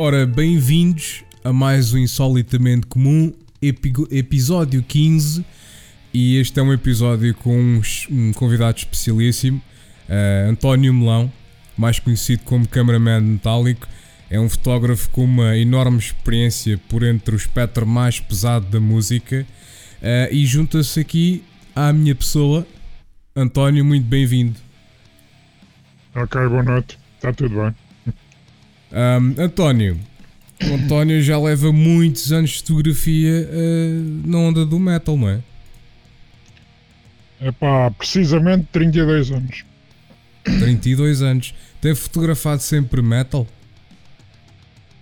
Ora, bem-vindos a mais um Insolitamente Comum, epi- episódio 15. E este é um episódio com um, convidado especialíssimo, eh, António Melão, mais conhecido como Cameraman Metálico. É um fotógrafo com uma enorme experiência por entre o espectro mais pesado da música. eh, e junta-se aqui à minha pessoa, António, muito bem-vindo. Ok, boa noite. Está tudo bem. Ahm, António, o António já leva muitos anos de fotografia eh, na onda do metal, não é? É pá, precisamente 32 anos. 32 anos. Tem fotografado sempre metal?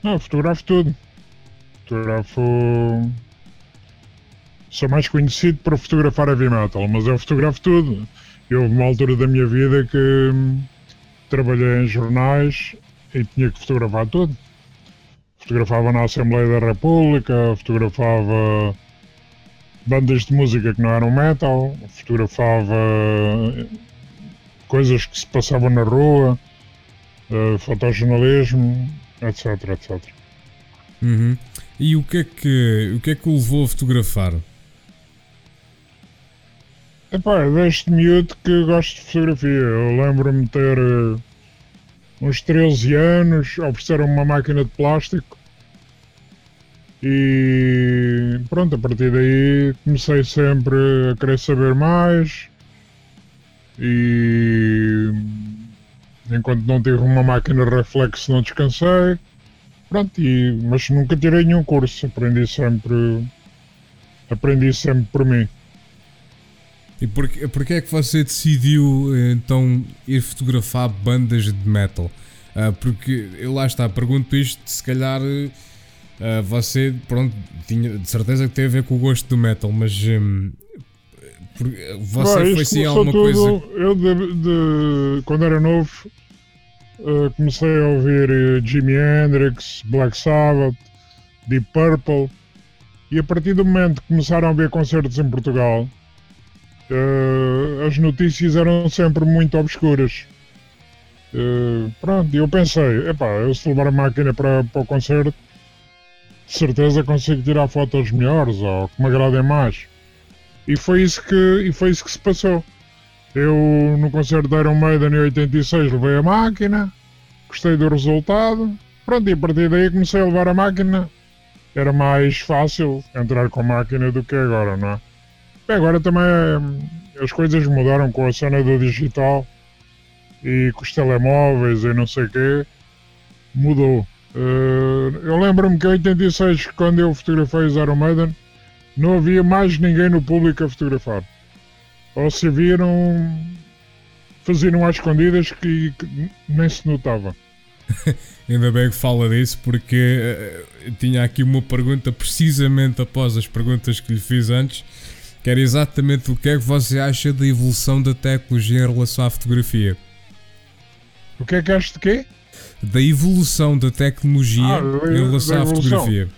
Não, fotografo tudo. Fotografo. Sou mais conhecido por fotografar heavy metal, mas eu fotografo tudo. Eu houve uma altura da minha vida que hum, trabalhei em jornais e tinha que fotografar tudo. Fotografava na Assembleia da República, fotografava bandas de música que não eram metal, fotografava eh, coisas que se passavam na rua, eh, fotojornalismo, etc, etc. Uhum. E o que, é que, o que é que o levou a fotografar? Epá, desde miúdo que gosto de fotografia. Eu lembro-me ter eh, uns 13 anos, ofereceram uma máquina de plástico e pronto, a partir daí comecei sempre a querer saber mais e enquanto não tive uma máquina reflexo não descansei. Pronto, e, mas nunca tirei nenhum curso, aprendi sempre aprendi sempre por mim. E porquê, porquê é que você decidiu eh, então ir fotografar bandas de metal? Ah, porque eu lá está, pergunto isto, se calhar eh, ah, você, pronto, tinha de certeza que tem a ver com o gosto do metal, mas hum, por- você Pá, foi começou alguma coisa. tudo- Eu, de, de- quando era novo, eh, comecei a ouvir eh, Jimi Hendrix, Black Sabbath, Deep Purple, e a partir do momento que começaram a haver concertos em Portugal, eh, as notícias eram sempre muito obscuras. Eh, pronto, eu pensei, epá, eu se levar a máquina para, para o concerto, de certeza consigo tirar fotos melhores ou que me agradem mais. E foi isso que, e foi isso que se passou. Eu no concerto da Iron Maiden em 86 levei a máquina, gostei do resultado, pronto, e a partir daí comecei a levar a máquina. Era mais fácil entrar com a máquina do que agora, não é? Bem, agora também hum, as coisas mudaram com a cena do digital e com os telemóveis e não sei o quê. Mudou. Eh, eu lembro-me que em 86, quando eu fotografei os Iron Maiden, não havia mais ninguém no público a fotografar. Ou se viram, faziam às escondidas que, que nem se notava. Ainda bem que fala disso, porque eh, eu tinha aqui uma pergunta precisamente após as perguntas que lhe fiz antes, que era exatamente o que é que você acha da evolução da tecnologia em relação à fotografia. O que é que acho de quê? Da evolução da tecnologia Ah, em relação à fotografia.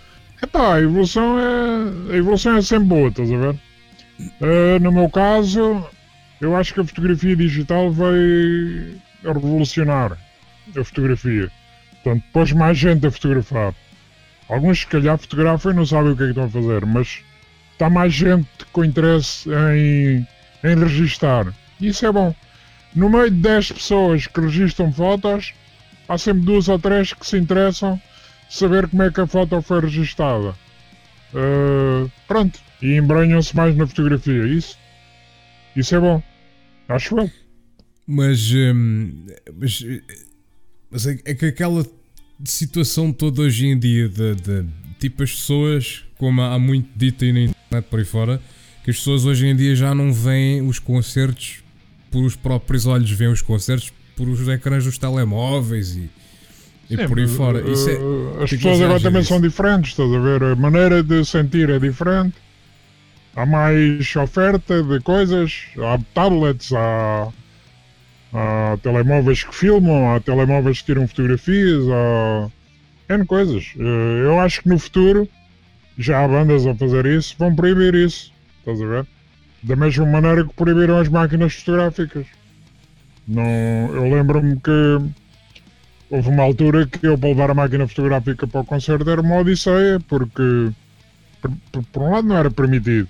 Epá, a evolução é, a evolução é sempre boa, estás a ver? Eh, no meu caso, eu acho que a fotografia digital vai revolucionar a fotografia. Portanto, pôs mais gente a fotografar. Alguns, se calhar, fotografam e não sabem o que é que estão a fazer, mas está mais gente com interesse em, em registar. Isso é bom. No meio de 10 pessoas que registram fotos, há sempre duas ou três que se interessam saber como é que a foto foi registada. Uh, pronto. E embranham-se mais na fotografia. Isso, isso é bom. Acho eu. Mas, hum, mas, mas é, é que aquela situação toda hoje em dia de, de tipo as pessoas, como há muito dito aí na internet por aí fora, que as pessoas hoje em dia já não veem os concertos por os próprios olhos, veem os concertos por os ecrãs dos telemóveis e, e Sim, por aí fora. Isso é, uh, as que pessoas agora também são diferentes, estás a ver? A maneira de sentir é diferente. Há mais oferta de coisas, há tablets, há, há telemóveis que filmam, há telemóveis que tiram fotografias, há N coisas. Uh, Eu acho que no futuro já há bandas a fazer isso, vão proibir isso, estás a ver? Da mesma maneira que proibiram as máquinas fotográficas. Não, eu lembro-me que houve uma altura que eu para levar a máquina fotográfica para o concerto era uma odisseia, porque por, por- por um lado não era permitido.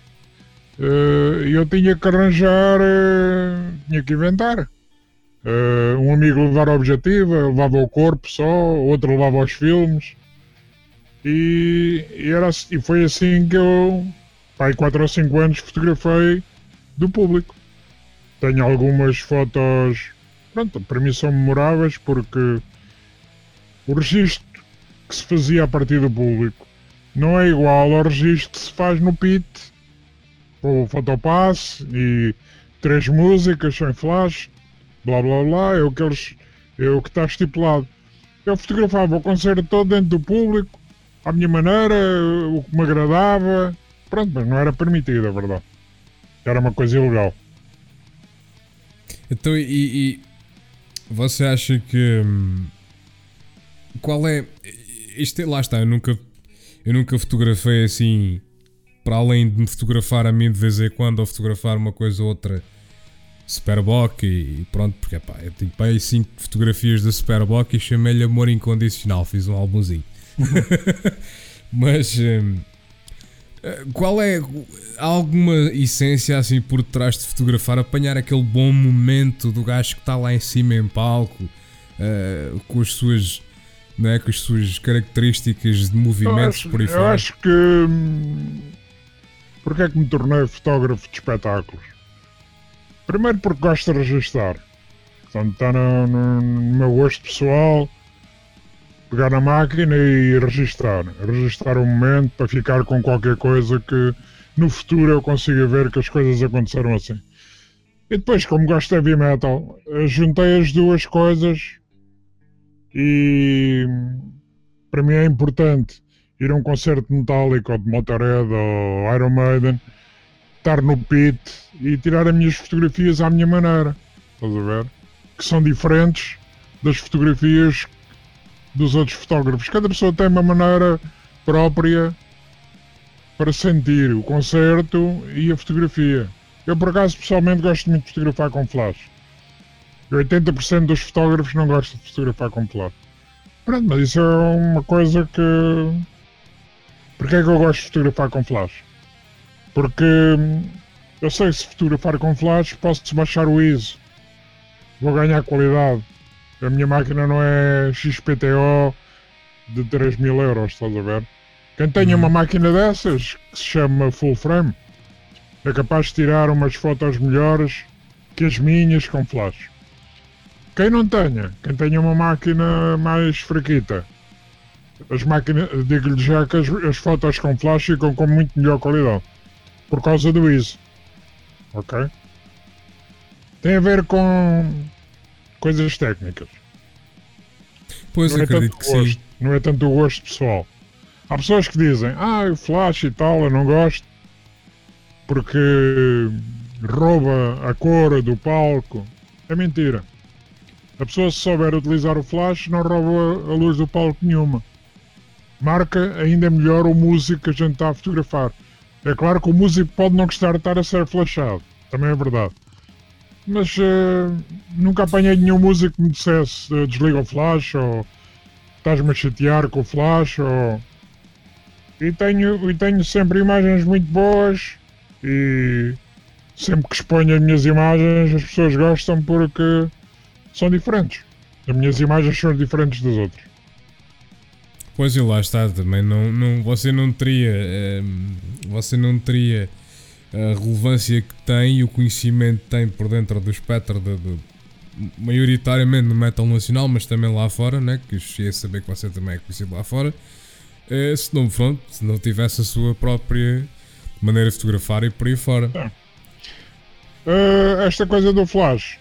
Eh, E eu tinha que arranjar, eh, tinha que inventar. Eh, um amigo levava a objetiva, levava o corpo só, outro levava os filmes. E, e era, e foi assim que eu, pai, 4 ou 5 anos, fotografei do público. Tenho algumas fotos, pronto, para mim são memoráveis porque o registro que se fazia a partir do público não é igual ao registro que se faz no PIT, com o fotopass e três músicas sem flash, blá blá blá, é o que, eles, é o que está estipulado. Eu fotografava o concerto todo dentro do público, à minha maneira, o que me agradava, pronto, mas não era permitido, é verdade. Era uma coisa ilegal. Então, e, e você acha que. hum, Qual é. Isto é, lá está, eu nunca, eu nunca fotografei assim. Para além de me fotografar a mim de vez em quando, ou fotografar uma coisa ou outra Superboc e pronto, porque pá, eu tenho para aí 5 fotografias da Superboc e chamei-lhe Amor Incondicional, fiz um álbumzinho. Mas. hum, eh, qual é há alguma essência assim por trás de fotografar, apanhar aquele bom momento do gajo que está lá em cima em palco, eh, com as suas, não é, com as suas características de Eu movimentos acho, por aí eu acho que. hum, Porque é que me tornei fotógrafo de espetáculos? Primeiro porque gosto de registrar. Portanto, está no, no- no meu gosto pessoal pegar na máquina e registrar. Registrar o momento para ficar com qualquer coisa que no futuro eu consiga ver que as coisas aconteceram assim. E depois, como gosto de heavy metal, eu juntei as duas coisas e para mim é importante ir a um concerto metálico ou de Motorhead ou Iron Maiden, estar no pit e tirar as minhas fotografias à minha maneira. Estás a ver? Que são diferentes das fotografias dos outros fotógrafos. Cada pessoa tem uma maneira própria para sentir o concerto e a fotografia. Eu, por acaso, pessoalmente gosto muito de fotografar com flash. E 80% dos fotógrafos não gostam de fotografar com flash. Pronto, mas isso é uma coisa que. Porquê é que eu gosto de fotografar com flash? Porque hum, eu sei se fotografar com flash posso baixar o ISO. Vou ganhar qualidade. A minha máquina não é XPTO de 3 mil euros, estás a ver? Quem tenha Uhum. uma máquina dessas, que se chama full frame, é capaz de tirar umas fotos melhores que as minhas com flash. Quem não tenha, quem tenha uma máquina mais fraquita, as máquinas, digo-lhe já que as, as fotos com flash ficam com muito melhor qualidade. Por causa do ISO. Ok? Tem a ver com coisas técnicas. Pois não, é acredito tanto que sim. gosto, não é tanto o gosto pessoal. Há pessoas que dizem, ah, o flash e tal, eu não gosto porque rouba a cor do palco. É mentira. A pessoa se souber utilizar o flash não rouba a luz do palco nenhuma. Marca ainda melhor o músico que a gente está a fotografar. É claro que o músico pode não gostar de estar a ser flashado. Também é verdade. Mas eh, nunca apanhei nenhum músico que me dissesse eh, desliga o flash ou estás-me a chatear com o flash ou... E tenho, e tenho sempre imagens muito boas e sempre que exponho as minhas imagens as pessoas gostam porque são diferentes. As minhas imagens são diferentes das outras. Pois e lá está, também não, não, você não teria ehm, você não teria a relevância que tem e o conhecimento que tem por dentro do espectro de, de- maioritariamente no metal nacional, mas também lá fora, né? que cheguei a saber que você também é conhecido lá fora, eh, se não, pronto, se não tivesse a sua própria maneira de fotografar e por aí fora. Uh, esta coisa do flash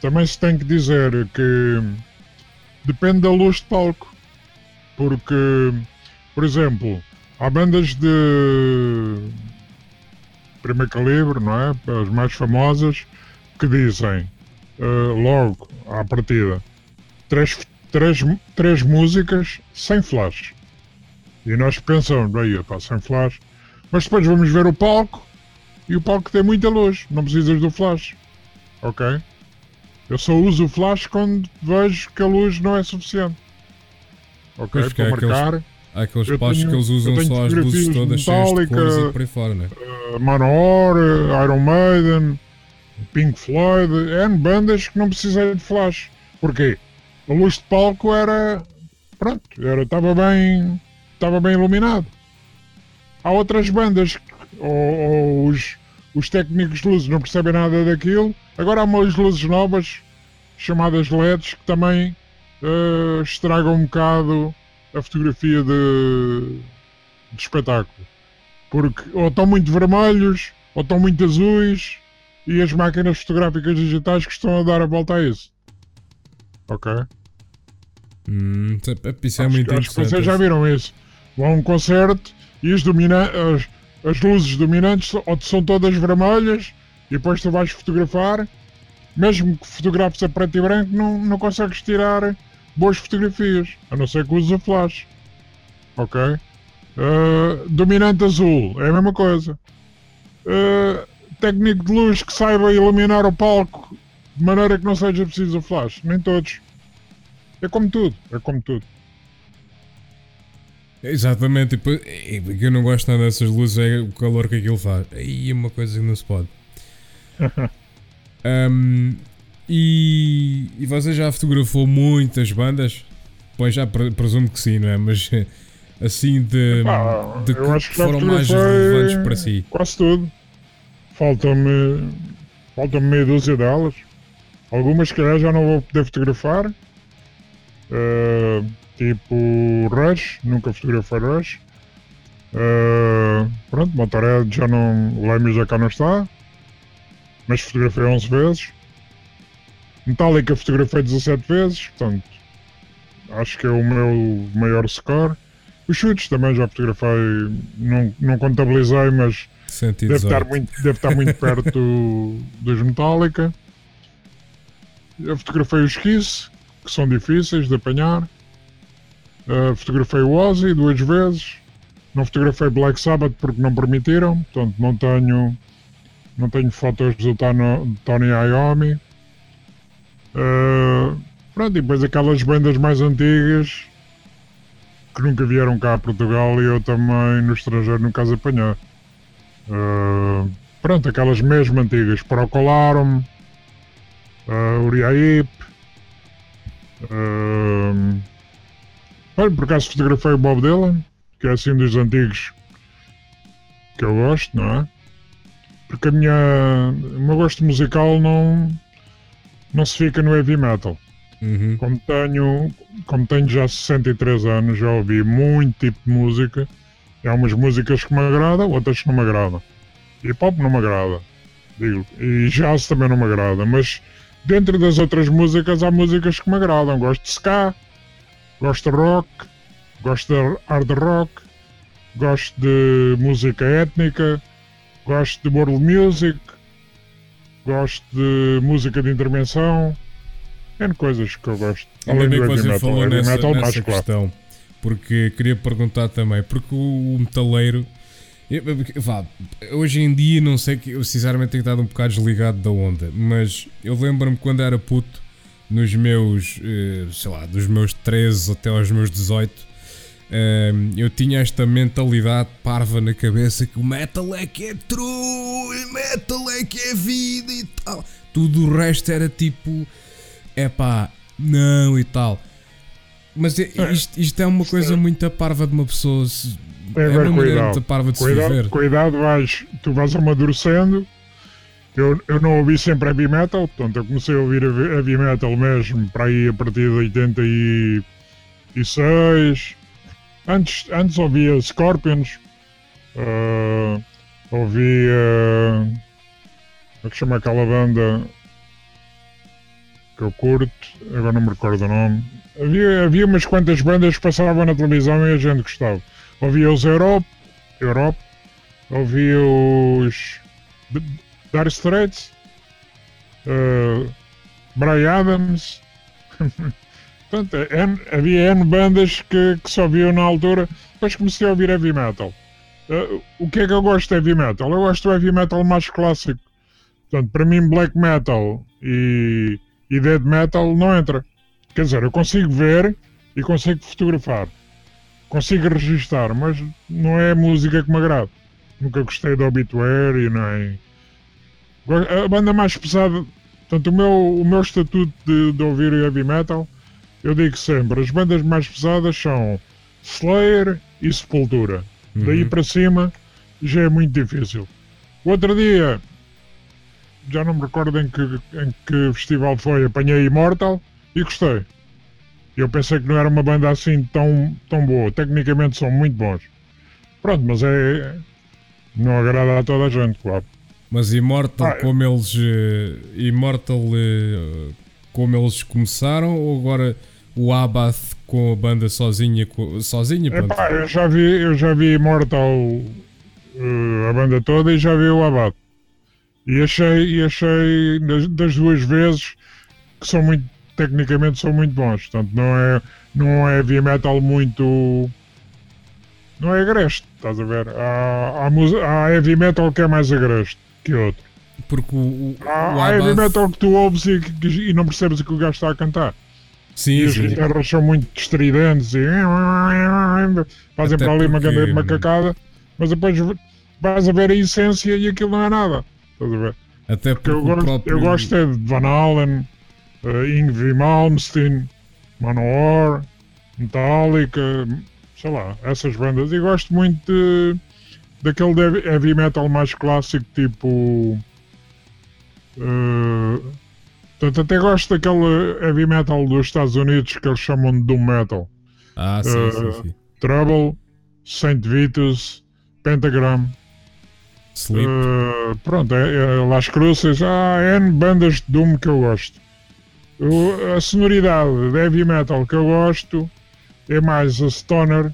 também se tem que dizer que depende da luz de palco. Porque, por exemplo, há bandas de primeiro calibre, não é? As mais famosas, que dizem uh, logo à partida três, três, três músicas sem flash. E nós pensamos, bem, pá, sem flash. Mas depois vamos ver o palco e o palco tem muita luz, não precisas do flash. Ok? Eu só uso o flash quando vejo que a luz não é suficiente. Ok? Pois, Para marcar. Aqueles, há aqueles Eu palcos tenho- que eles usam só as luzes todas cheias de cores e por aí fora, né? uh, Manowar, uh, Iron Maiden, Pink Floyd, N bandas que não precisei de flash. Porquê? A luz de palco era. Pronto, era, estava bem. Estava bem iluminado. Há outras bandas que- ou, ou os, os técnicos de luzes não percebem nada daquilo. Agora há umas luzes novas chamadas LEDs que também uh, estragam um bocado a fotografia de, de espetáculo. Porque ou estão muito vermelhos, ou estão muito azuis, e as máquinas fotográficas digitais que estão a dar a volta a isso. Ok? Hum, isso é acho, muito acho interessante. vocês já viram isso. Vão a um concerto e as, as, as luzes dominantes ou são todas vermelhas e depois tu vais fotografar, mesmo que fotografes a preto e branco, não, não consegues tirar boas fotografias, a não ser que uses a flash. Ok? Uh, dominante azul, é a mesma coisa. Uh, técnico de luz que saiba iluminar o palco de maneira que não seja preciso o flash, nem todos. É como tudo, é como tudo. Exatamente, depois, o que eu não gosto nada dessas luzes é o calor que aquilo faz. Aí é uma coisa que não se pode. Ahm, e, e você já fotografou muitas bandas? Pois já pre- presumo que sim, não é? Mas assim de, Epá, de eu que acho que foram mais relevantes para si. Quase tudo. Faltam-me faltam meia dúzia delas. Algumas, se calhar, já não vou poder fotografar. Uh, tipo Rush, nunca fotografei Rush. Uh, pronto, Motorhead já não. O Lemmy já cá não está. Mas fotografei 11 vezes. Metallica fotografei 17 vezes. Portanto, acho que é o meu maior score. Os chutes também já fotografei, não, não contabilizei, mas deve 118. estar muito, deve estar muito perto do- dos Metallica. Eu fotografei os Kiss, que são difíceis de apanhar. Uh, fotografei o Ozzy duas vezes. Não fotografei Black Sabbath porque não permitiram, portanto não tenho, não tenho fotos do Tony Iommi. Uh, pronto, e depois aquelas bandas mais antigas que nunca vieram cá a Portugal e eu também no estrangeiro nunca as apanhei. Uh, pronto, aquelas mesmo antigas, Procolarum, uh, Uriaip. Uh, olha, por acaso fotografei o Bob Dylan, que é assim dos antigos que eu gosto, não é? Porque a minha, o meu gosto musical não, não se fica no heavy metal. Uhum. Como tenho, como tenho já 63 anos, já ouvi muito tipo de música. Há umas músicas que me agradam, outras que não me agradam. Hip hop não me agrada, digo. E jazz também não me agrada. Mas dentro das outras músicas há músicas que me agradam. Gosto de ska, gosto de rock, gosto de hard rock, gosto de música étnica, gosto de world music, gosto de música de intervenção. N coisas que eu gosto. Ainda Além bem que você metal. falou nessa, metal nessa mais, claro. questão, porque queria perguntar também, porque o, o metaleiro, eu- eu- vá, hoje em dia não sei que eu sinceramente tenho estado um bocado desligado da onda, mas eu lembro-me quando era puto, nos meus, eh, sei lá, dos meus 13 até aos meus 18, eu tinha esta mentalidade parva na cabeça que o metal é que é true, e metal é que é vida e tal. Tudo o resto era tipo, é pá, não e tal. Mas é- isto, isto é uma coisa muito parva de uma pessoa. se- É, É uma maneira parva de se Cuidado, viver. cuidado vais, tu vais amadurecendo. Eu, eu não ouvi sempre heavy metal, portanto eu comecei a ouvir heavy metal mesmo para aí a partir de 86. Antes, antes ouvia Scorpions, ah, ouvia. Como é que chama aquela banda? que eu curto, agora não me recordo o nome. Havia, havia umas quantas bandas que passavam na televisão e a gente gostava. Ouvia os Europe, Europe ouvia os Dire Straits, uh, Brian Adams. Portanto, N, havia N bandas que, que só viam na altura. Depois comecei a ouvir heavy metal. Uh, o que é que eu gosto de heavy metal? Eu gosto do heavy metal mais clássico. Portanto, para mim, black metal e, e dead metal não entra. Quer dizer, eu consigo ver e consigo fotografar. Consigo registar, mas não é música que me agrada. Nunca gostei de Obituary, nem. A banda mais pesada. Portanto, o meu, o meu estatuto de, de ouvir heavy metal, eu digo sempre: as bandas mais pesadas são Slayer e Sepultura. Uhum. Daí para cima já é muito difícil. O outro dia, já não me recordo em que, em que festival foi, apanhei Immortal e gostei. Eu pensei que não era uma banda assim tão, tão boa. Tecnicamente são muito bons. Pronto, mas é. Não agrada a toda a gente, claro. Mas Immortal, ah, como eles. Uh, Immortal, uh, como eles começaram, ou agora o Abath com a banda sozinha? sozinha epá, eu, já vi, eu já vi Immortal, uh, a banda toda, e já vi o Abath. E achei, e achei das, das duas vezes que são muito tecnicamente são muito bons. Portanto, não é, não é heavy metal muito. Não é agreste, estás a ver? Há, há, há heavy metal que é mais agreste que outro. Porque o, o, há, o há heavy metal que tu ouves e, que, e não percebes o que o gajo está a cantar. Sim, e as guitarras são muito estridentes e fazem Até para ali porque... uma macacada, mas depois vais a ver a essência e aquilo não é nada. Estás a ver? Até porque, porque eu, gosto, próprio... eu gosto é de Van Halen, uh, Yngwie Malmsteen, Manowar, Metallica, sei lá, essas bandas. E gosto muito de, daquele heavy metal mais clássico, tipo. Uh, portanto, até gosto daquele heavy metal dos Estados Unidos que eles chamam de Doom Metal. Ah, sim, uh, sim, sim. Trouble, Saint Vitus, Pentagram. Sleep. Uh, pronto, é, é Las Cruces. Há N bandas de Doom que eu gosto a sonoridade de heavy metal que eu gosto é mais a Stoner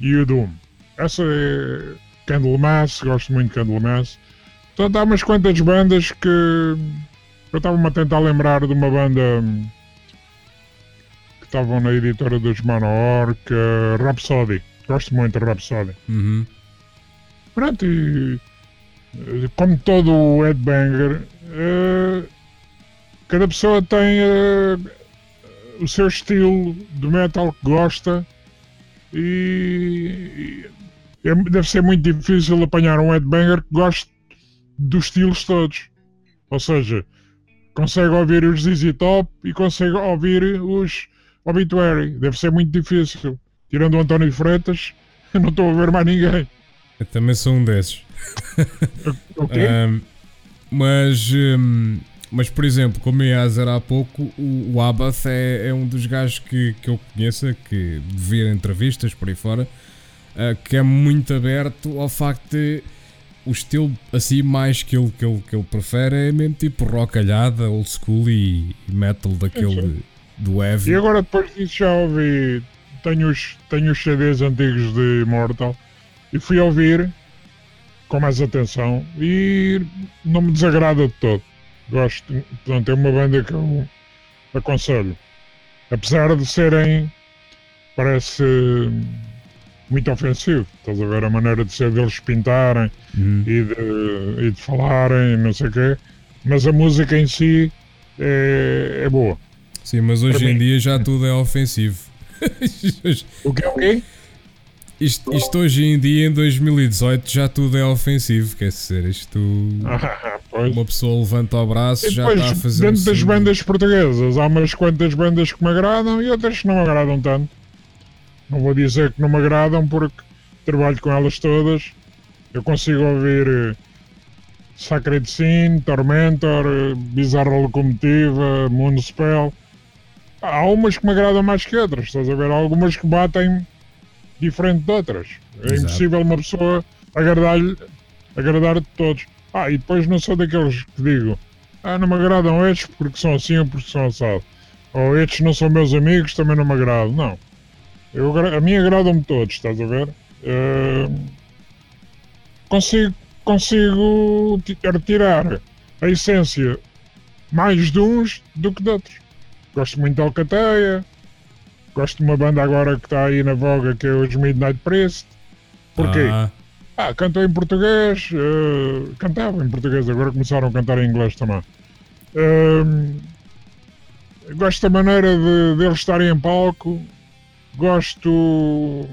e o Doom. Essa é Candlemass, gosto muito de Candlemass. Portanto, há umas quantas bandas que eu estava-me a tentar lembrar de uma banda que estavam na editora dos Manowar, que é Rhapsody. Gosto muito de Rhapsody. Uhum. Pronto, e como todo o Headbanger, uh, Cada pessoa tem uh, o seu estilo de metal que gosta e, e é, deve ser muito difícil apanhar um headbanger que goste dos estilos todos. Ou seja, consegue ouvir os ZZ Top e consegue ouvir os Obituary. Deve ser muito difícil. Tirando o António Freitas, eu não estou a ver mais ninguém. Eu também sou um desses. o quê? Um, mas um, mas, por exemplo, como ia a dizer há pouco, o, o Abath é, é, um dos gajos que, que eu conheço, que de ver entrevistas por aí fora, uh, que é muito aberto ao facto de o estilo assim mais que ele, que ele, que ele prefere é mesmo tipo rockalhada, old school e, metal daquele do heavy. E agora depois disso já ouvi, tenho os, tenho os CDs antigos de Immortal e fui ouvir com mais atenção e não me desagrada de todo. Gosto, portanto, é uma banda que eu aconselho. Apesar de serem, parece muito ofensivo. Estás a ver a maneira de ser deles pintarem uhum. e, de, e de falarem, não sei o quê. Mas a música em si é, é boa. Sim, mas hoje Para em mim. dia já tudo é ofensivo. o que é o quê? Isto, isto, hoje em dia, em 2018, já tudo é ofensivo. Quer dizer, isto. Ah, uma pessoa levanta o braço e já está a fazer. Dentro das bandas portuguesas, há umas quantas bandas que me agradam e outras que não me agradam tanto. Não vou dizer que não me agradam porque trabalho com elas todas. Eu consigo ouvir eh, Sacred Sin, Tormentor, eh, Bizarra Locomotiva, Moonspell. Há umas que me agradam mais que outras, estás a ver? Há algumas que batem diferente de outras. É Exato. impossível uma pessoa agradar-lhe, agradar de todos. Ah, e depois não sou daqueles que digo, ah, não me agradam estes porque são assim ou porque são assado. Ou estes não são meus amigos, também não me agradam. Não. Eu, a mim agradam-me todos, estás a ver? Uh, consigo, consigo retirar a essência mais de uns do que de outros. Gosto muito de Alcateia, gosto de uma banda agora que está aí na voga que é os Midnight Priest. Porquê? Ah, ah cantam em português, uh, cantavam em português, agora começaram a cantar em inglês também. Uh, gosto da maneira de, de eles estarem em palco, gosto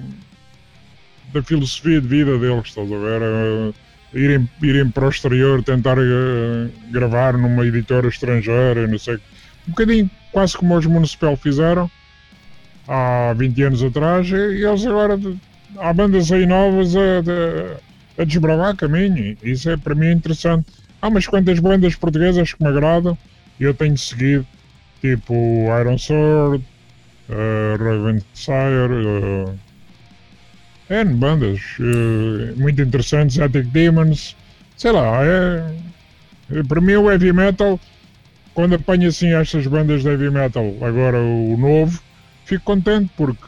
da filosofia de vida deles, estás a ver? Uh, irem, irem para o exterior, tentar uh, gravar numa editora estrangeira, não sei. Um bocadinho quase como os Municipal fizeram há 20 anos atrás, e eles agora há bandas aí novas a, a, a desbravar caminho. Isso é para mim interessante. Há umas quantas bandas portuguesas que me agradam e eu tenho seguido, tipo Iron Sword, uh, Ravensire, uh, N bandas uh, muito interessantes, Attic Demons, sei lá, é, é, para mim o heavy metal, quando apanho assim estas bandas de heavy metal, agora o novo, fico contente porque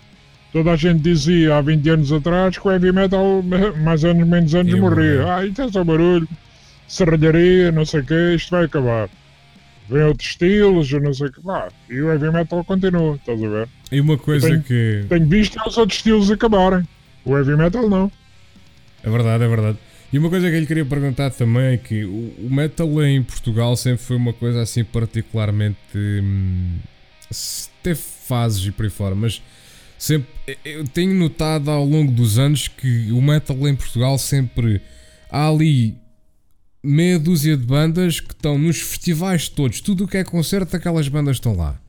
toda a gente dizia há 20 anos atrás que o heavy metal mais anos menos anos morria. Ah, isto é só barulho, serralharia, não sei o que, isto vai acabar. Vem outros estilos, eu não sei o que. E o heavy metal continua, estás a ver? E uma coisa tenho, que. Tenho visto os outros estilos acabarem. O heavy metal não. É verdade, é verdade. E uma coisa que eu lhe queria perguntar também é que o, metal em Portugal sempre foi uma coisa assim particularmente. Hum, teve fases e por aí fora, mas sempre eu tenho notado ao longo dos anos que o metal em Portugal sempre há ali meia dúzia de bandas que estão nos festivais todos, tudo o que é concerto, aquelas bandas estão lá.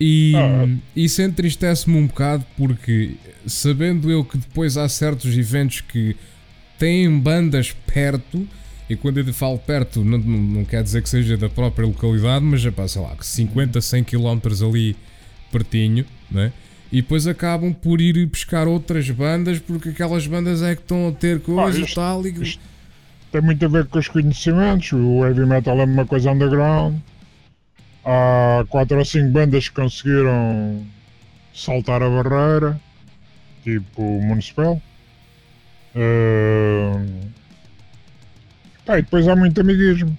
E ah. isso entristece-me um bocado porque, sabendo eu que depois há certos eventos que têm bandas perto, e quando eu falo perto, não, não, não quer dizer que seja da própria localidade, mas pá, sei lá, 50, 100 km ali pertinho, né? E depois acabam por ir pescar outras bandas porque aquelas bandas é que estão a ter coisa e tal. E... Tem muito a ver com os conhecimentos. O heavy metal é uma coisa underground Há quatro ou cinco bandas que conseguiram saltar a barreira, tipo o Municipal. Uh... e depois há muito amiguismo.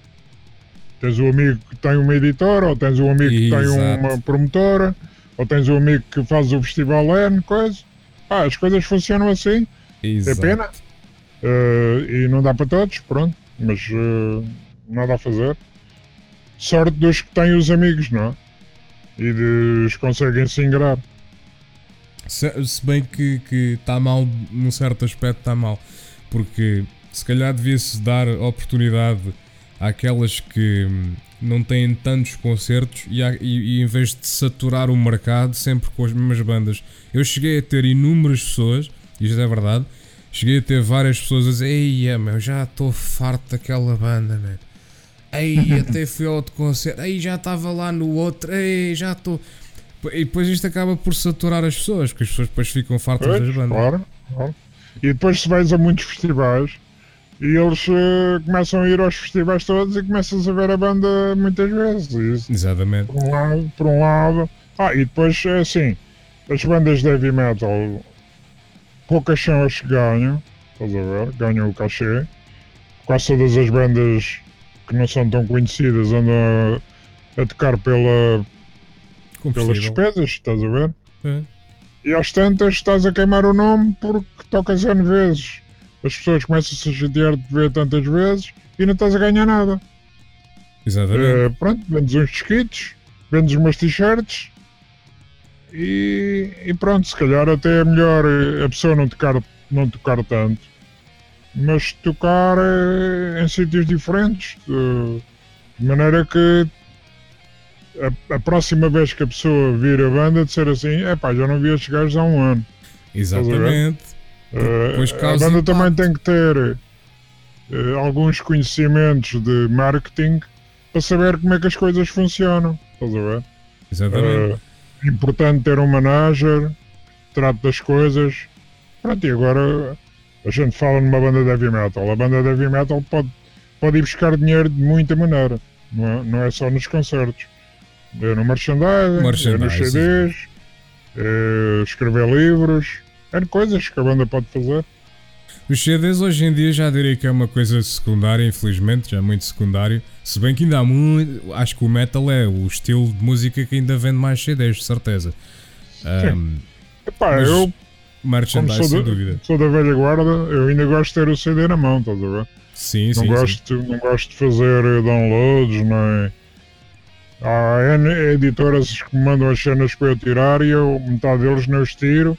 Tens o amigo que tem uma editora, ou tens o amigo que tem uma promotora, ou tens o amigo que faz o festival N, coisa. Pá, as coisas funcionam assim. Exato. É pena. Uh, e não dá para todos, pronto. Mas uh, nada a fazer sorte dos que têm os amigos, não é? E dos que conseguem se ingrar. Se, se bem que está mal, num certo aspecto está mal. Porque se calhar devia-se dar oportunidade àquelas que hum, não têm tantos concertos e, e, e, em vez de saturar o mercado sempre com as mesmas bandas. Eu cheguei a ter inúmeras pessoas, isto é verdade, cheguei a ter várias pessoas a dizer: Ei, meu, já estou farto daquela banda, man. Aí até fui ao outro concerto, aí já estava lá no outro, aí já estou. E depois isto acaba por saturar as pessoas, porque as pessoas depois ficam fartas pois, das bandas. Claro, claro. E depois se vais a muitos festivais e eles uh, começam a ir aos festivais todos e começas a ver a banda muitas vezes. Isso, Exatamente. Por um, lado, por um lado. Ah, e depois é assim, as bandas de heavy metal poucas são as que ganham, estás a ver? Ganham o cachê. Quase todas as bandas que não são tão conhecidas andam a, a tocar pela, pelas despesas, estás a ver? É. E às tantas estás a queimar o nome porque tocas N vezes. As pessoas começam-se a chatear de ver tantas vezes e não estás a ganhar nada. Exatamente. É, pronto, vendes uns disquitos, vendes umas t-shirts e, e, pronto, se calhar até é melhor a pessoa não tocar, não tocar tanto mas tocar eh, em sítios diferentes, de maneira que a, a, próxima vez que a pessoa vir a banda de ser assim, é pá, já não vi estes gajos há um ano. Exatamente. Uh, a banda também tem que ter uh, alguns conhecimentos de marketing para saber como é que as coisas funcionam. Estás a ver? Exatamente. Uh, importante ter um manager que trate das coisas. Pronto, e agora a gente fala numa banda de heavy metal. A banda de heavy metal pode, pode ir buscar dinheiro de muita maneira. Não é, não é só nos concertos. É no merchandising, Merchandising. é nos CDs, é escrever livros, é coisas que a banda pode fazer. Os CDs hoje em dia já diria que é uma coisa secundária, infelizmente, já é muito secundário. Se bem que ainda há muito. Acho que o metal é o estilo de música que ainda vende mais CDs, de certeza. Um, Epá, Mas- eu, merchandise, sou, sem da- dúvida. sou da velha guarda, eu ainda gosto de ter o CD na mão, estás a ver? Sim, não, sim. sim. gosto, não gosto de fazer eh, downloads, é? Há N editoras que me mandam as cenas para eu tirar e eu, metade deles não os tiro.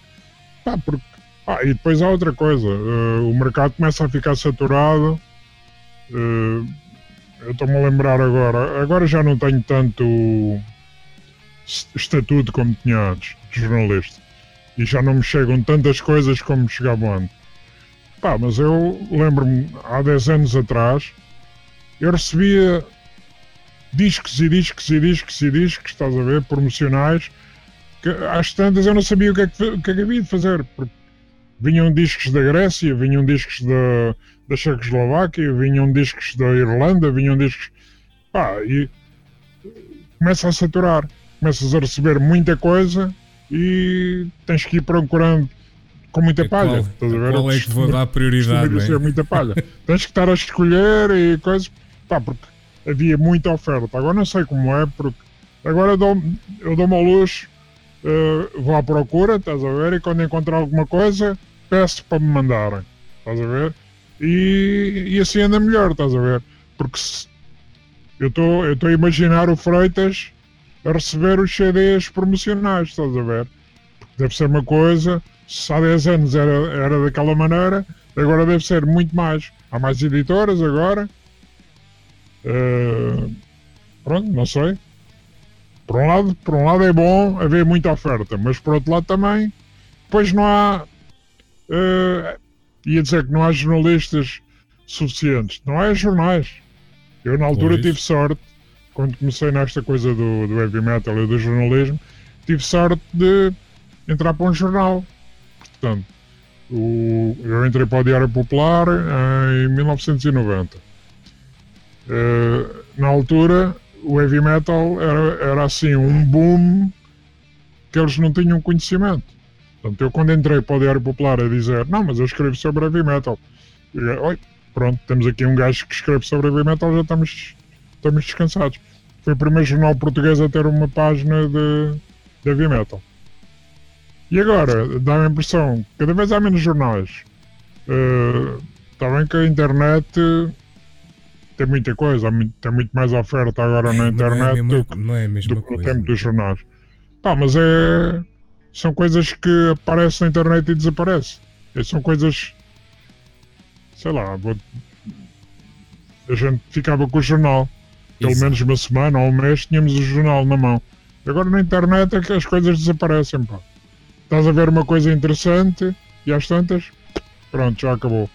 Pá, porque, ah, e depois há outra coisa, eh, o mercado começa a ficar saturado. eh, eu estou-me a lembrar agora, agora já não tenho tanto estatuto como tinha antes, de jornalista. E já não me chegam tantas coisas como me chegavam antes. Pá, mas eu lembro-me, há 10 anos atrás, eu recebia discos e discos e discos e discos, estás a ver, promocionais, que às tantas eu não sabia o que é que, que, é que havia de fazer. Porque vinham discos da Grécia, vinham discos da, da Checoslováquia, vinham discos da Irlanda, vinham discos. Pá, e começa a saturar. Começas a receber muita coisa e tens que ir procurando com muita palha. qual, a ver? qual é que vou dar prioridade, Costuma não ser é? muita palha. Tens que estar a escolher e coisas. Pá, porque havia muita oferta. Agora não sei como é, porque agora eu dou- eu dou-me ao luxo, eh, vou à procura, estás a ver? E quando encontrar alguma coisa, peço para me mandarem. Estás a ver? E, e assim anda melhor, estás a ver? Porque se- eu estou eu a imaginar o Freitas a receber os CDs promocionais, estás a ver? Deve ser uma coisa, se há 10 anos era, era daquela maneira, agora deve ser muito mais. Há mais editoras agora. Eh, pronto, não sei. Por um, lado, por um lado é bom haver muita oferta, mas por outro lado também, depois não há. Eh, ia dizer que não há jornalistas suficientes. Não há jornais. Eu na altura Pois. tive sorte, quando comecei nesta coisa do, do heavy metal e do jornalismo, tive sorte de entrar para um jornal. Portanto, o- eu entrei para o Diário Popular em 1990. Eh, na altura, o heavy metal era, era assim um boom que eles não tinham conhecimento. Portanto, eu quando entrei para o Diário Popular a dizer não, mas eu escrevo sobre heavy metal. Eu, Oi, pronto, temos aqui um gajo que escreve sobre heavy metal, já estamos, estamos descansados. Foi o primeiro jornal português a ter uma página de, de heavy metal. E agora, dá-me a impressão, cada vez há menos jornais. Está bem que a internet eh, tem muita coisa, tem muito mais oferta agora na Não é, internet mesma, do, que- não é a mesma do que no coisa. tempo dos jornais. Pá, mas é. São coisas que aparecem na internet e desaparecem. E são coisas. Sei lá, vou- a gente ficava com o jornal. Pelo menos uma semana ou um mês tínhamos o jornal na mão. Agora na internet é que as coisas desaparecem, pá. Estás a ver uma coisa interessante e às tantas, pronto, já acabou.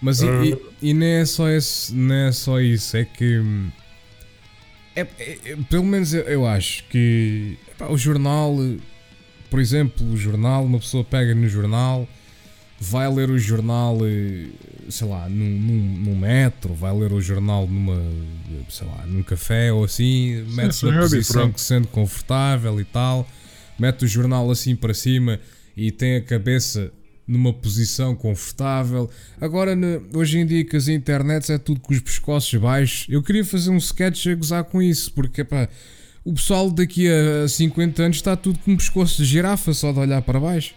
Mas e, Ah. e, e nem, é só esse, não é só isso, é que. hum, É, é- é- pelo menos eu, eu acho que epá, o jornal, por exemplo, o jornal, uma pessoa pega no jornal, vai ler o jornal, eh, sei lá, num, num, num metro, vai ler o jornal numa, sei lá, num café ou assim, mete-se na é posição que se sente confortável e tal, mete o jornal assim para cima e tem a cabeça numa posição confortável. Agora, hoje em dia, que as internets é tudo com os pescoços baixos, eu queria fazer um sketch a gozar com isso, porque pá, o pessoal daqui a 50 anos está tudo com um pescoço de girafa só de olhar para baixo.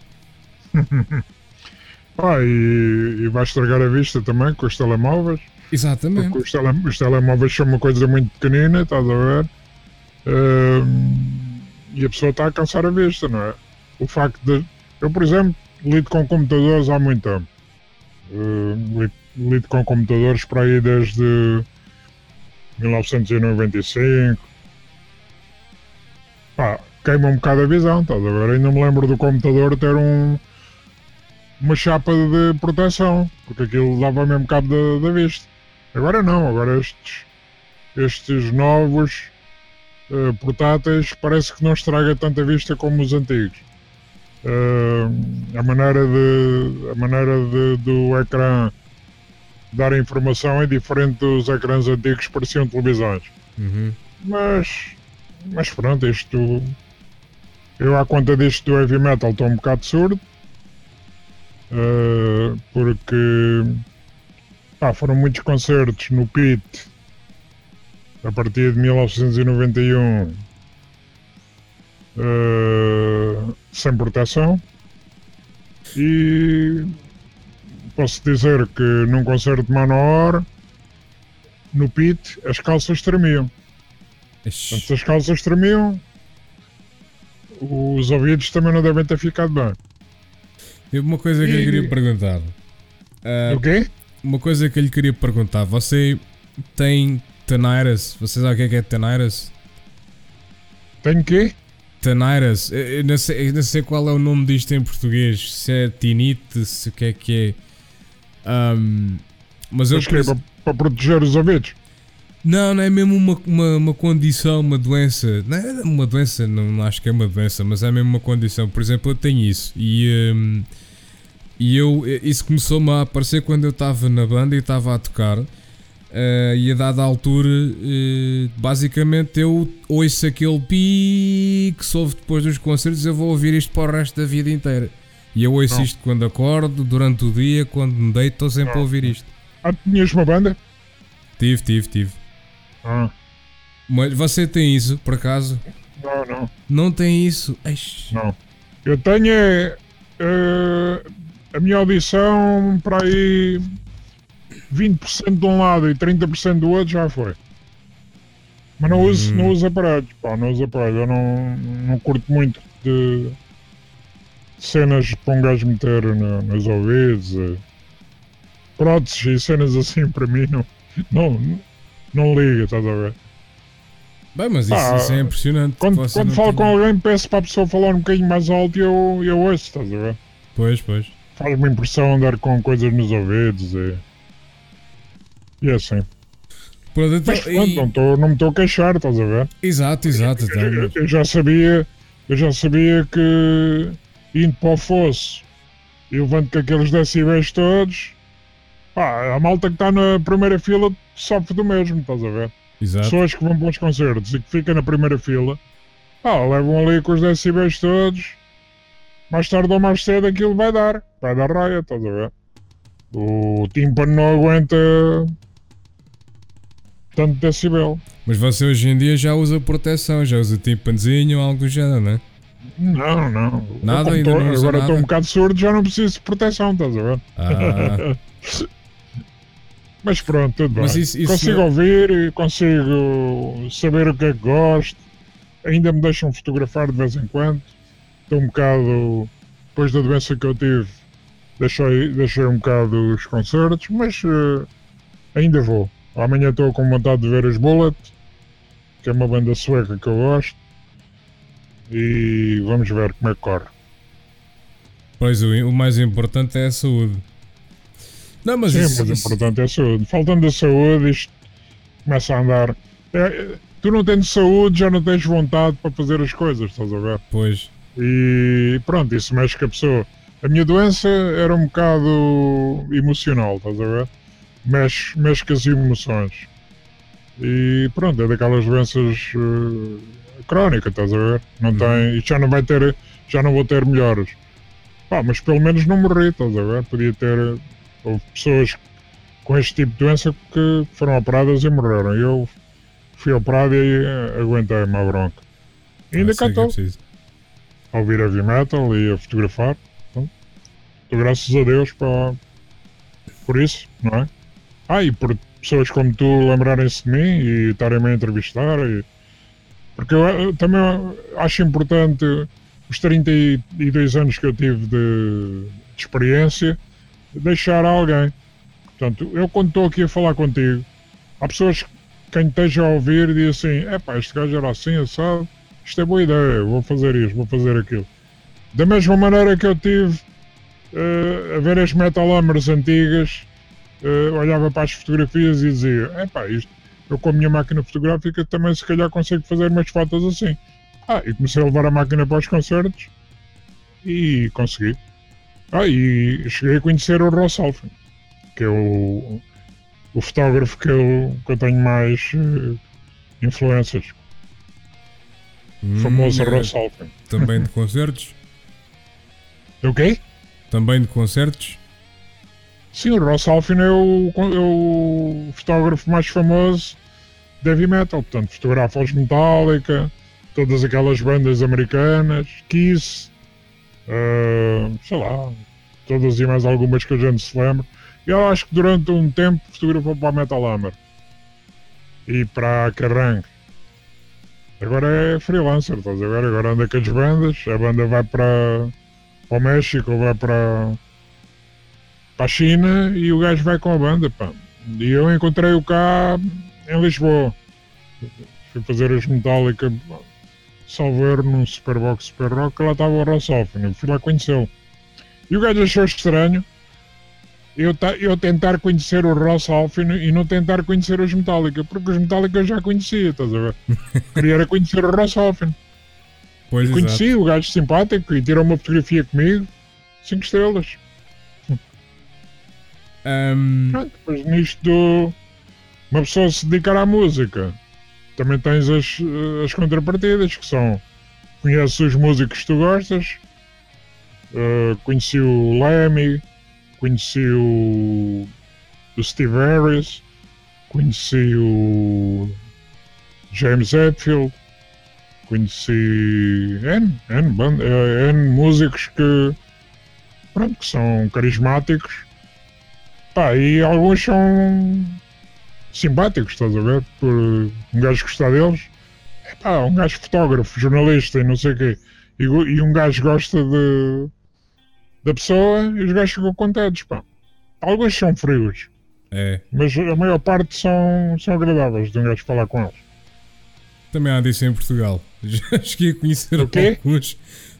Pá, e, e vai estragar a vista também com os telemóveis. Exatamente. Porque os, tele- os telemóveis são uma coisa muito pequenina, estás a ver? Ahm, e a pessoa está a cansar a vista, não é? O facto de. Eu, por exemplo, lido com computadores há muito tempo. Ahm, lido, lido com computadores para aí desde 1995. Pá, queima um bocado a visão, estás a ver? Ainda me lembro do computador ter um. Uma chapa de proteção, porque aquilo dava mesmo cabo da, da vista. Agora não, agora estes, estes novos eh, portáteis parece que não estraga tanta vista como os antigos. Eh, a maneira, de, a maneira de, do ecrã dar informação é diferente dos ecrãs antigos que pareciam televisões. Uhum. Mas, mas pronto, isto. Eu, à conta disto do heavy metal, estou um bocado surdo. Uh, porque pá, foram muitos concertos no Pit a partir de 1991 uh, sem proteção e posso dizer que num concerto de Manowar no pit as calças tremiam. Portanto, se as calças tremiam, os ouvidos também não devem ter ficado bem. E uma coisa que eu lhe queria perguntar. Uh, o quê? Uma coisa que eu lhe queria perguntar. Você tem Tanairas? Você sabe o que é, que é Tanairas? Tem quê? Tanairas. Eu não, sei, eu não sei qual é o nome disto em português. Se é tinite, se o que é que é. Um, mas eu. Mas para, para proteger os ouvidos? Não, não é mesmo uma, uma, uma, condição, uma doença. Não é uma doença, não, não, acho que é uma doença, mas é mesmo uma condição. Por exemplo, eu tenho isso e, um, e eu, isso começou-me a aparecer quando eu estava na banda e estava a tocar. Uh, e a dada altura, uh, basicamente, eu ouço aquele pi que soube depois dos concertos. Eu vou ouvir isto para o resto da vida inteira. E eu ouço não. isto quando acordo, durante o dia, quando me deito, estou sempre não. a ouvir isto. Ah, tinhas uma banda? Tive, tive, tive. Ah. Mas você tem isso, por acaso? Não, não. Não tem isso? Eish. Não. Eu tenho uh, a minha audição para aí 20% de um lado e 30% do outro já foi. Mas não uso, hum. não uso aparelhos, pá, não uso aparelhos. Eu não, não curto muito de cenas para um gajo meter no, nos ouvidos, eh, próteses e cenas assim para mim não, não, não liga, estás a ver? Bem, mas isso, ah, isso é impressionante. Quando, quando falo com alguém, peço para a pessoa falar um bocadinho mais alto e eu, eu ouço, estás a ver? Pois, pois. Faz-me impressão andar com coisas nos ouvidos e. E é assim. Pronto, então, mas pronto, e... não, tô, não me estou a queixar, estás a ver? Exato, exato. Eu, eu, eu, já sabia, eu já sabia que indo para o fosso e levando com aqueles decibéis todos, pá, a malta que está na primeira fila sofre do mesmo, estás a ver? Exato. Pessoas que vão para os concertos e que ficam na primeira fila, pá, levam ali com os decibéis todos, mais tarde ou mais cedo aquilo vai dar, vai dar raia, estás a ver? O tímpano não aguenta tanto decibel. Mas você hoje em dia já usa proteção, já usa tímpanozinho ou algo do género, não é? Não, não. Nada ainda tô, não Agora estou um bocado surdo, já não preciso de proteção, estás a ver? Ah. Mas pronto, tudo Mas bem. Isso, isso consigo não... ouvir, consigo saber o que é que gosto. Ainda me deixam fotografar de vez em quando. Estou um bocado. Depois da doença que eu tive, deixei, deixei um bocado os concertos, mas uh, ainda vou. Amanhã estou com vontade de ver as Bullet, que é uma banda sueca que eu gosto. E vamos ver como é que corre. Pois, o, o mais importante é a saúde. Não, mas Sim, isso, mas o isso... importante é a saúde. Faltando a saúde, isto começa a andar. É, tu não tens saúde, já não tens vontade para fazer as coisas, estás a ver? Pois. E pronto, isso mexe com a pessoa. A minha doença era um bocado emocional, estás a ver? Mexe, mexe com as emoções. E pronto, é daquelas doenças uh, crónicas, estás a ver? Não Uhum. tem. E já não vai ter. Já não vou ter melhores. Pá, mas pelo menos não morri, estás a ver? Podia ter. Houve pessoas com este tipo de doença que foram operadas e morreram. Eu fui operado e eh, aguentei-me a bronca. E ainda Ah, cá é estou, preciso. a ouvir heavy metal e a fotografar. Então, Estou graças a Deus para, por isso, não é? Ah, e por pessoas como tu lembrarem-se de mim e estarem-me a entrevistar. E, porque eu, eu também acho importante os 32 anos que eu tive de, de experiência deixar alguém. Portanto, eu quando estou aqui a falar contigo, há pessoas que quem esteja a ouvir diz assim, epá, este gajo era assim, assado, isto é boa ideia, vou fazer isto, vou fazer aquilo. Da mesma maneira que eu tive eh, a ver as Metal Hammers antigas, eh, olhava para as fotografias e dizia, epá, isto, eu com a minha máquina fotográfica também se calhar consigo fazer umas fotos assim. Ah, e comecei a levar a máquina para os concertos e consegui. Ah, e cheguei a conhecer o Ross Alfin, que é o, o fotógrafo que eu, que eu tenho mais uh, influências. Hum, famoso é, Ross Alpin. Também de concertos? O quê? Também de concertos? Sim, o Ross Alpin é o, é o fotógrafo mais famoso de heavy metal. Portanto, fotografa os Metallica, todas aquelas bandas americanas, Kiss, uh, sei lá, todas e mais algumas que a gente se lembra. Eu acho que durante um tempo fotografou para a Metal Hammer e para a Kerrang. Agora é freelancer, estás a ver? Agora anda com as bandas, a banda vai para, para o México, vai para, para a China e o gajo vai com a banda, pá. E eu encontrei-o cá em Lisboa. Fui fazer as Metallica, salver num Superbox Super Rock, lá estava o Ross Hoffman, fui lá conhecê-lo. E o gajo achou estranho eu, eu tentar conhecer o Ross Alfin e não tentar conhecer os Metallica, porque os Metallica eu já conhecia, estás a ver? Queria conhecer o Ross Alfin. Pois e conheci exato. o gajo simpático e tirou uma fotografia comigo, 5 estrelas. Um... Ah, depois nisto do uma pessoa se dedicar à música, também tens as, as contrapartidas que são conheces os músicos que tu gostas, uh, conheci o Lemmy, conheci o, o Steve Harris, conheci o James Hetfield, conheci N, N, band, eh, N músicos que, pronto, que são carismáticos. Pá, e alguns são simpáticos, estás a ver? Por um gajo gostar deles. É pá, um gajo fotógrafo, jornalista e não sei o quê. E, e um gajo gosta de da pessoa e os gajos ficam contentes, pá. Alguns são frios, É. mas a maior parte são, são agradáveis de um gajo falar com eles. Também há disso em Portugal. Já cheguei a conhecer alguns.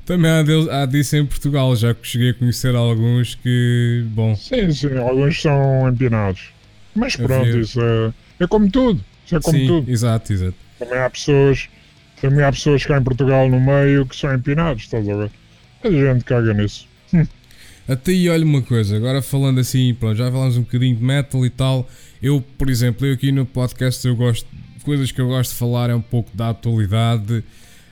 Também há, deles, há disso em Portugal. Já cheguei a conhecer alguns que. Bom. Sim, sim, alguns são empinados. Mas pronto, isso é, é como tudo. Isso é como sim, tudo. exato, exato. Também há pessoas, também há pessoas cá em Portugal no meio que são empinados, estás a ver? A gente caga nisso. Até aí, olha uma coisa, agora falando assim, pronto, já falamos um bocadinho de metal e tal. Eu, por exemplo, eu aqui no podcast eu gosto, coisas que eu gosto de falar é um pouco da atualidade,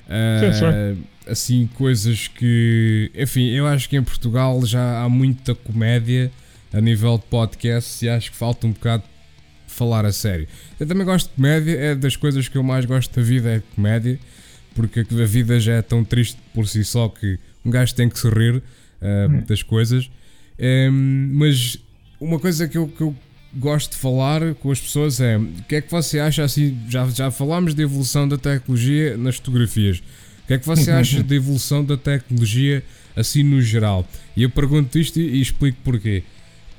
ah, Sim, assim, coisas que, enfim, eu acho que em Portugal já há muita comédia a nível de podcast e acho que falta um bocado falar a sério. Eu também gosto de comédia, é das coisas que eu mais gosto da vida é comédia, porque a vida já é tão triste por si só que um gajo tem que se rir ah, das coisas. Ehm, mas uma coisa que eu, que eu gosto de falar com as pessoas é o que é que você acha assim? Já, já falámos de evolução da tecnologia nas fotografias. O que é que você acha da evolução da tecnologia assim no geral? E eu pergunto isto e, e explico porquê.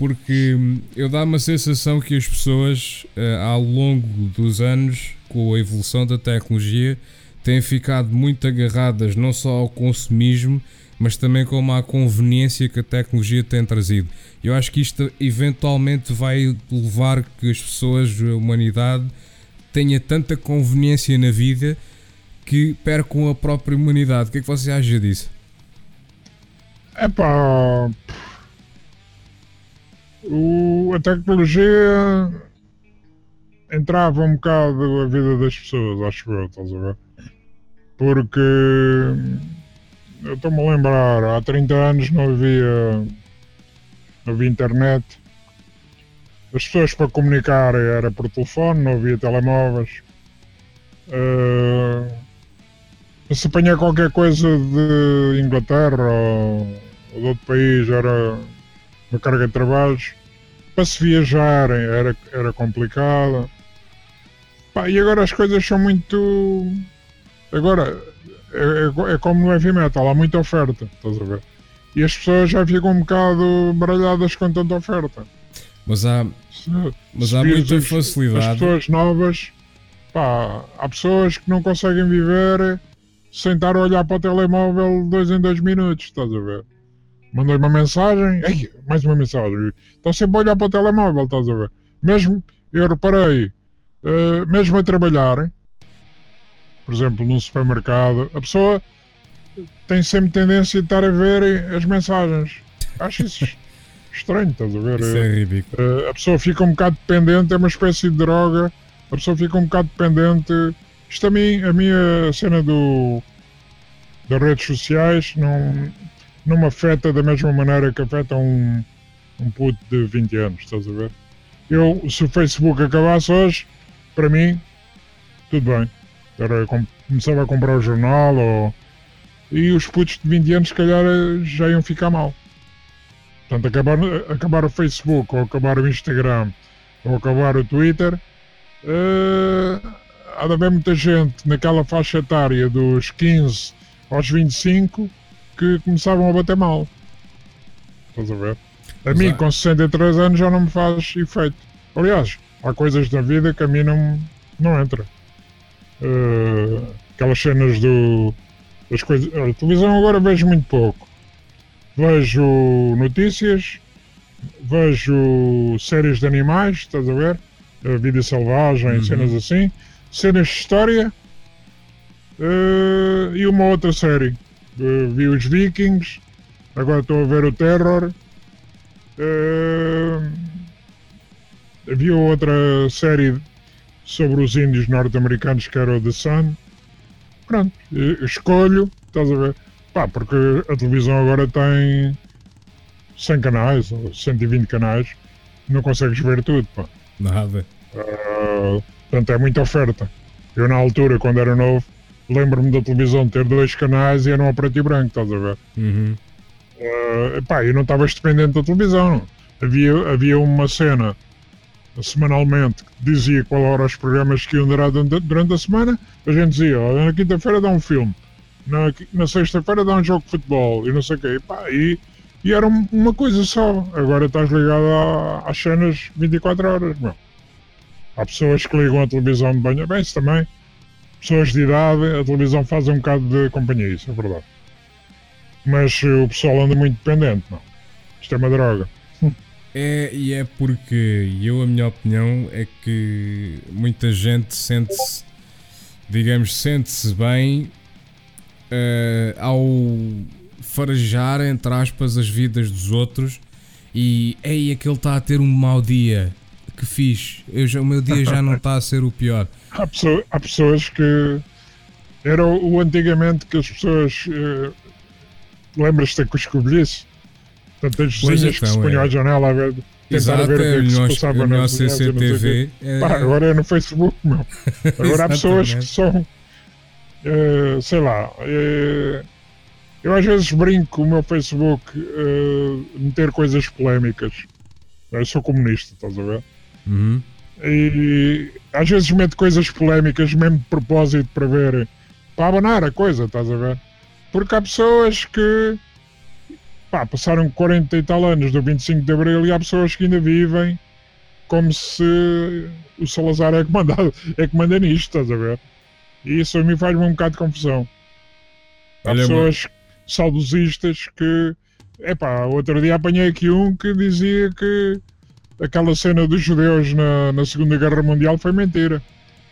Porque eu dá-me a sensação que as pessoas, ah, ao longo dos anos, com a evolução da tecnologia, têm ficado muito agarradas não só ao consumismo, mas também como à conveniência que a tecnologia tem trazido. Eu acho que isto eventualmente vai levar que as pessoas, a humanidade, tenha tanta conveniência na vida que percam a própria humanidade. O que é que você acha disso? É pá. O, a tecnologia entrava um bocado a vida das pessoas, acho eu, estás a ver? Porque eu estou-me a lembrar, há 30 anos não havia, não havia internet. As pessoas para comunicar era por telefone, não havia telemóveis. Uh, se apanhar qualquer coisa de Inglaterra ou, ou de outro país era uma carga de trabalhos. Para se viajar era, era complicado. Pá, e agora as coisas são muito. Agora é, é, é como no heavy metal, há muita oferta, estás a ver? E as pessoas já ficam um bocado baralhadas com tanta oferta. Mas há, Se- mas se há muita As facilidade. pessoas novas, pá, há pessoas que não conseguem viver sem estar a olhar para o telemóvel dois em dois minutos, estás a ver? Mandei uma mensagem, ei, mais uma mensagem. Estão sempre a olhar para o telemóvel, estás a ver? Mesmo, eu reparei, eh, mesmo a trabalhar, por exemplo, num supermercado, a pessoa tem sempre tendência de estar a ver as mensagens. Acho isso, estranho, estás a ver? Isso é ridículo. Uh, a pessoa fica um bocado dependente, é uma espécie de droga, a pessoa fica um bocado dependente. Isto a mim, a minha cena do, das redes sociais não, não me afeta da mesma maneira que afeta um, um puto de 20 anos, estás a ver? Eu, se o Facebook acabasse hoje, para mim, tudo bem. Era, começava a comprar o jornal ou... e os putos de 20 anos, se calhar, já iam ficar mal. Portanto, acabar, acabar o Facebook, ou acabar o Instagram, ou acabar o Twitter, uh, há de haver muita gente naquela faixa etária dos 15 aos 25 que começavam a bater mal. Estás a ver? A Exato. mim, com 63 anos, já não me faz efeito. Aliás, há coisas da vida que a mim não, não entra. Uh, aquelas cenas do. Das coisas, a televisão agora vejo muito pouco. Vejo notícias, vejo séries de animais, estás a ver? A vida selvagem, uhum. cenas assim. Cenas de história. Uh, e uma outra série. Uh, vi os Vikings, agora estou a ver o Terror. Uh, havia outra série sobre os índios norte-americanos que era o The Sun. Pronto, escolho, estás a ver? Pá, porque a televisão agora tem 100 canais ou 120 canais, não consegues ver tudo, pá. Nada. Uh, portanto, é muita oferta. Eu, na altura, quando era novo, lembro-me da televisão ter dois canais e eram a preto e branco, estás a ver? Uhum. Uh, pá, eu não estava dependente da televisão. Havia, havia uma cena semanalmente que dizia qual eram os programas que iam durar durante a semana. A gente dizia, oh, na quinta-feira dá um filme, na, na sexta-feira dá um jogo de futebol e não sei o quê. E, pá, e, e era uma coisa só. Agora estás ligado às cenas 24 horas, meu. Há pessoas que ligam a televisão de banho, bem, isso também. Pessoas de idade, a televisão faz um bocado de companhia, isso é verdade. Mas o pessoal anda muito dependente, não. Isto é uma droga. É, e é porque eu, a minha opinião, é que muita gente sente-se, digamos, sente-se bem uh, ao farejar, entre aspas, as vidas dos outros e, ei, aquele está a ter um mau dia, que fiz, eu já, o meu dia já não está a ser o pior. Há, pessoa, há pessoas que era o, o antigamente que as pessoas uh, lembras-te com os cobilhices? Portanto, as vizinhas então, que se punham é. à janela a ver, tentar ver o que, é que se passava na CCTV. É... Pá, agora é no Facebook, meu. Agora há pessoas que são, uh, sei lá, uh, eu às vezes brinco o meu Facebook uh, meter coisas polémicas. Eu sou comunista, estás a ver? Uhum. E às vezes meto coisas polémicas mesmo de propósito para ver, para abanar a coisa, estás a ver? Porque há pessoas que pá, passaram 40 e tal anos do 25 de Abril e há pessoas que ainda vivem como se o Salazar é que manda, é que manda nisto, estás a ver? E isso a mim faz-me um bocado de confusão. Há Olha, pessoas mano. saudosistas que. Epá, outro dia apanhei aqui um que dizia que aquela cena dos judeus na, na Segunda Guerra Mundial foi mentira.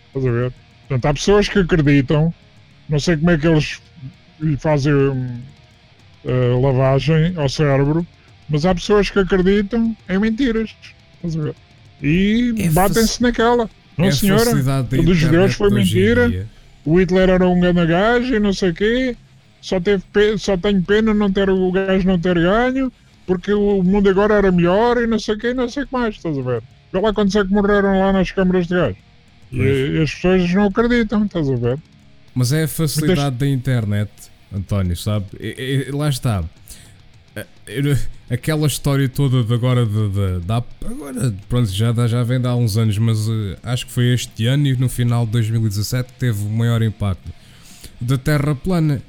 Estás a ver? Portanto, há pessoas que acreditam, não sei como é que eles fazem uh, lavagem ao cérebro, mas há pessoas que acreditam em mentiras. E é batem-se naquela. Não, é senhora, o dos judeus foi mentira. O Hitler era um grande gajo e não sei o quê. Só, teve só tenho pena não ter o gajo não ter ganho, porque o mundo agora era melhor e não sei o quê, não sei o que mais, estás a ver? Vê lá quantos é que morreram lá nas câmaras de gás. E, e, as pessoas não acreditam, estás a ver? Mas é a facilidade da internet António, sabe? E, e, lá está. Aquela história toda de agora de, de, de, agora pronto já já vem de há uns anos, mas uh, acho que foi este ano e no final de 2017 teve o maior impacto da Terra plana.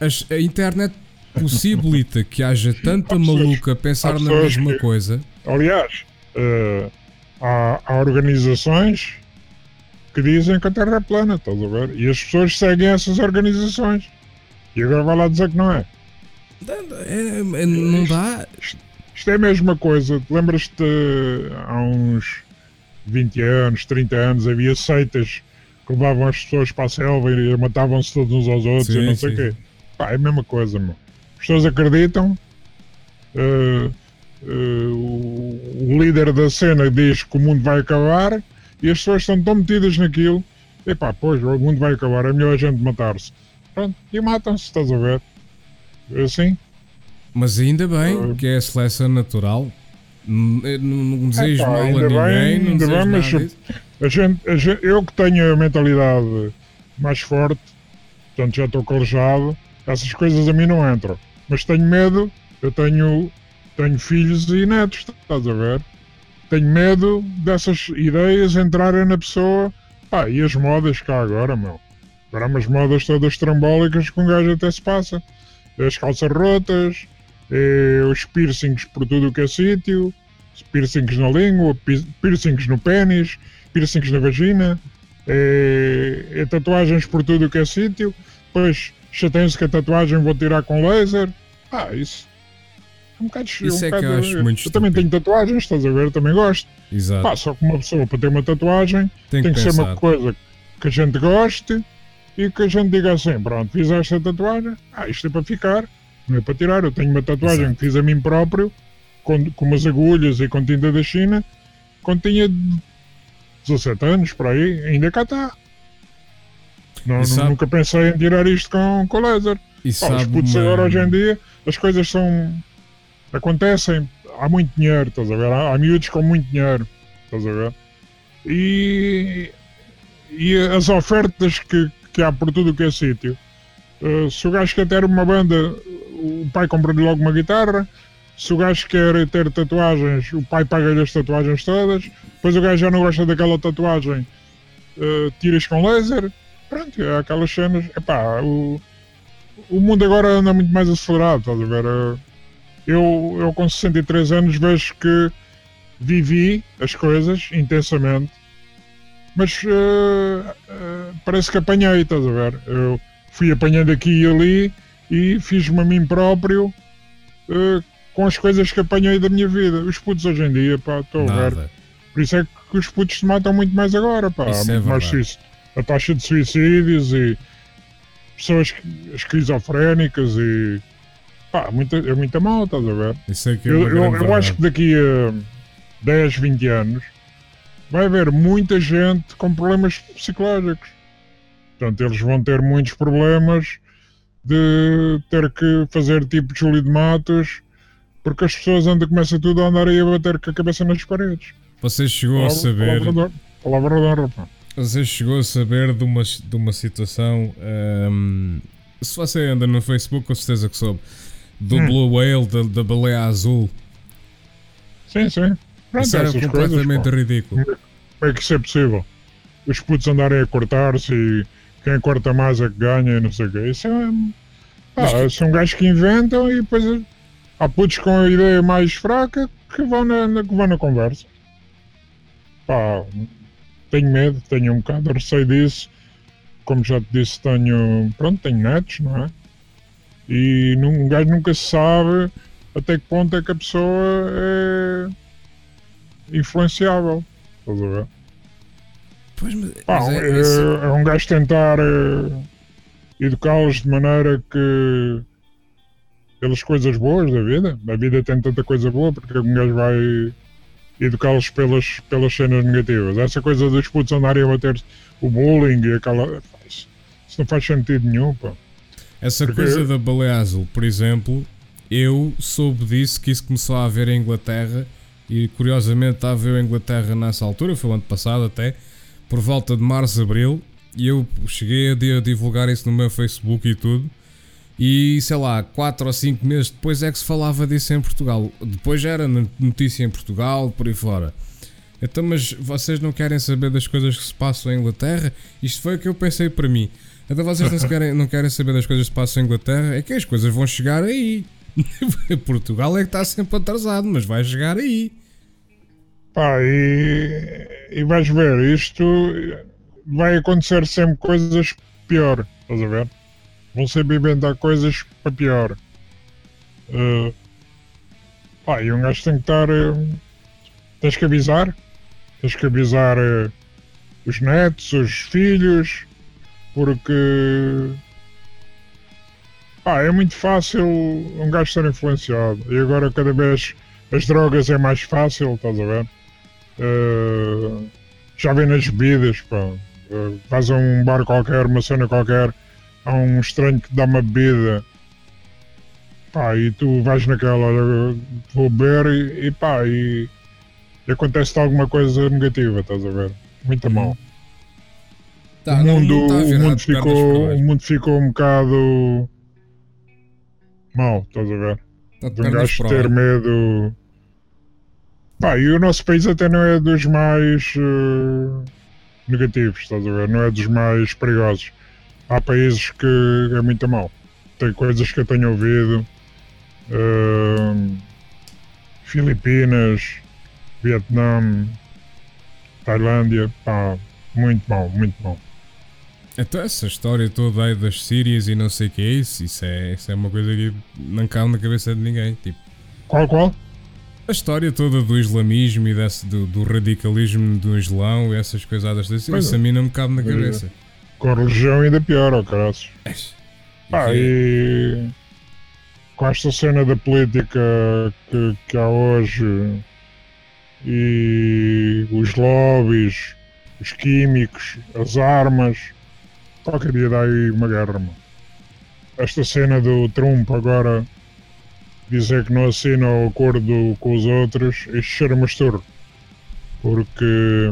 As, a internet possibilita que haja tanta maluca a pensar na mesma que, coisa. Aliás, uh, há, há organizações que dizem que a Terra é plana, estás a ver? E as pessoas seguem essas organizações. E agora vai lá dizer que não é. é, é não dá. Isto, isto, é a mesma coisa. Lembras-te há uns 20 anos, 30 anos, havia seitas que levavam as pessoas para a selva e matavam-se todos uns aos outros sim, e não sei o quê. Pá, é a mesma coisa, meu. As pessoas acreditam. Uh, uh, o, líder da cena diz que o mundo vai acabar e as pessoas estão tão metidas naquilo, epá, pois, o mundo vai acabar, é melhor a gente matar-se. Pronto, e matam-se, estás a ver? É assim. Mas ainda bem uh, que é a seleção natural. Não, não desejo mal a ninguém, bem, não desejo bem, mas a gente, a gente, eu que tenho a mentalidade mais forte, portanto já estou calejado, essas coisas a mim não entram. Mas tenho medo, eu tenho, tenho filhos e netos, estás a ver? Tenho medo dessas ideias entrarem na pessoa. Pá, e as modas cá agora, meu? Agora umas modas todas trambólicas que um gajo até se passa. As calças rotas, é, os piercings por tudo o que é sítio, piercings na língua, piercings no pênis, piercings na vagina, é, é tatuagens por tudo o que é sítio, depois chateiam-se que a tatuagem vou tirar com laser. Ah, isso. É um bocado Isso um é que eu acho muito Eu também tenho tatuagens, estás a ver? Eu também gosto. Exato. Pá, só que uma pessoa para ter uma tatuagem tem, tem que, que ser uma coisa que a gente goste e que a gente diga assim: pronto, fiz esta tatuagem, ah, isto é para ficar, não é para tirar. Eu tenho uma tatuagem Exato. que fiz a mim próprio, com, com umas agulhas e com tinta da China, quando tinha 17 anos, por aí, ainda cá está. Não, sabe- nunca pensei em tirar isto com, com laser. E Pá, os sabe putos uma- agora hoje em dia, as coisas são. acontecem. Há muito dinheiro, estás a ver? Há, há miúdos com muito dinheiro, estás a ver? E. e as ofertas que, que há por tudo o que é sítio. Uh, se o gajo quer ter uma banda, o pai compra-lhe logo uma guitarra. Se o gajo quer ter tatuagens, o pai paga-lhe as tatuagens todas. Depois o gajo já não gosta daquela tatuagem, uh, tiras com laser. Pronto, é aquelas cenas. Epá, o, o mundo agora anda muito mais acelerado, estás a ver? Eu, eu com 63 anos vejo que vivi as coisas intensamente, mas uh, uh, parece que apanhei, estás a ver? Eu fui apanhando aqui e ali e fiz-me a mim próprio uh, com as coisas que apanhei da minha vida. Os putos hoje em dia, pá, estou a ver. Por isso é que os putos se matam muito mais agora, pá. Isso é muito mais verdade. A taxa de suicídios e pessoas esquizofrénicas e pá, muita, é muita mal, estás a ver? Isso é que é Eu, eu, eu acho que daqui a 10, 20 anos vai haver muita gente com problemas psicológicos. Portanto, eles vão ter muitos problemas de ter que fazer tipo Júlio de Matos porque as pessoas andam, começa tudo a andar aí a bater com a cabeça nas paredes. Você chegou a saber. Palavra de honra- Você chegou a saber de uma, de uma situação. ahm, se você anda no Facebook, com certeza que soube. Do Hum. Blue Whale, da, da baleia azul. Sim, sim. Pronto, Isso era completamente coisas, ridículo. pá. Como é que isso é possível? Os putos andarem a cortar-se e quem corta mais é que ganha e não sei o quê. Isso é. Pá, são gajos que inventam e depois há putos com a ideia mais fraca que vão na, na- que vão na conversa. Pá, tenho medo, tenho um bocado de receio disso. Como já te disse, tenho. Pronto, tenho netos, não é? E num, um gajo nunca se sabe até que ponto é que a pessoa é influenciável. Estás a ver? Pois, mas, Pá, mas é, é, isso- é um gajo tentar eh, educá-los de maneira que pelas coisas boas da vida. A vida tem tanta coisa boa porque um gajo vai educá-los pelas, pelas cenas negativas. Essa coisa dos putos andarem a bater o bullying e aquela. Isso, não faz sentido nenhum, pá. Essa Porque- coisa da baleia azul, por exemplo, eu soube disso que isso começou a haver em Inglaterra e curiosamente estava a ver em Inglaterra nessa altura, foi o ano passado até, por volta de março, abril, e eu cheguei a divulgar isso no meu Facebook e tudo. E sei lá, 4 ou 5 meses depois é que se falava disso em Portugal. Depois já era no- notícia em Portugal, por aí fora. Então, mas vocês não querem saber das coisas que se passam em Inglaterra? Isto foi o que eu pensei para mim. Então vocês não, querem, não querem saber das coisas que se passam em Inglaterra? É que as coisas vão chegar aí. Portugal é que está sempre atrasado, mas vai chegar aí. Pá, e, e vais ver, isto vai acontecer sempre coisas pior, estás a ver? Vão sempre inventar coisas para pior. Eh, pá, e um gajo tem que estar. eh, tens que avisar. Tens que avisar eh, os netos, os filhos, porque. Pá, é muito fácil um gajo ser influenciado. E agora cada vez As drogas é mais fácil, estás a ver? Uh, já vem nas bebidas, pá. Uh, a um bar qualquer, uma cena qualquer, há um estranho que dá uma bebida, pá, e tu vais naquela, olha, vou beber e, e pá, e, e acontece alguma coisa negativa, estás a ver? Muito Uhum. mal. Tá, o mundo, tá o, mundo ficou, o mundo ficou um bocado mal, estás a ver? Tá de um gajo ter medo. Pá, e o nosso país até não é dos mais eh, negativos, estás a ver? Não é dos mais perigosos. Há países que é muito mal. Tem coisas que eu tenho ouvido. eh, Filipinas, Vietnã, Tailândia, pá, muito mal, muito mal. Então essa história toda aí das Sírias e não sei o que é isso, isso é, isso é uma coisa que não cabe na cabeça de ninguém. Tipo, Qual, qual? a história toda do islamismo e desse, do, do radicalismo do islão e essas coisadas desse, Pois isso é. a mim não me cabe na Pois é. Com a religião ainda pior, ó caras. Pá, E- e com esta cena da política que, que há hoje e os lobbies, os químicos, as armas, qualquer dia dá aí uma guerra, mano. Esta cena do Trump agora dizer que não assina o acordo com os outros, isto cheira-me a estorro. Porque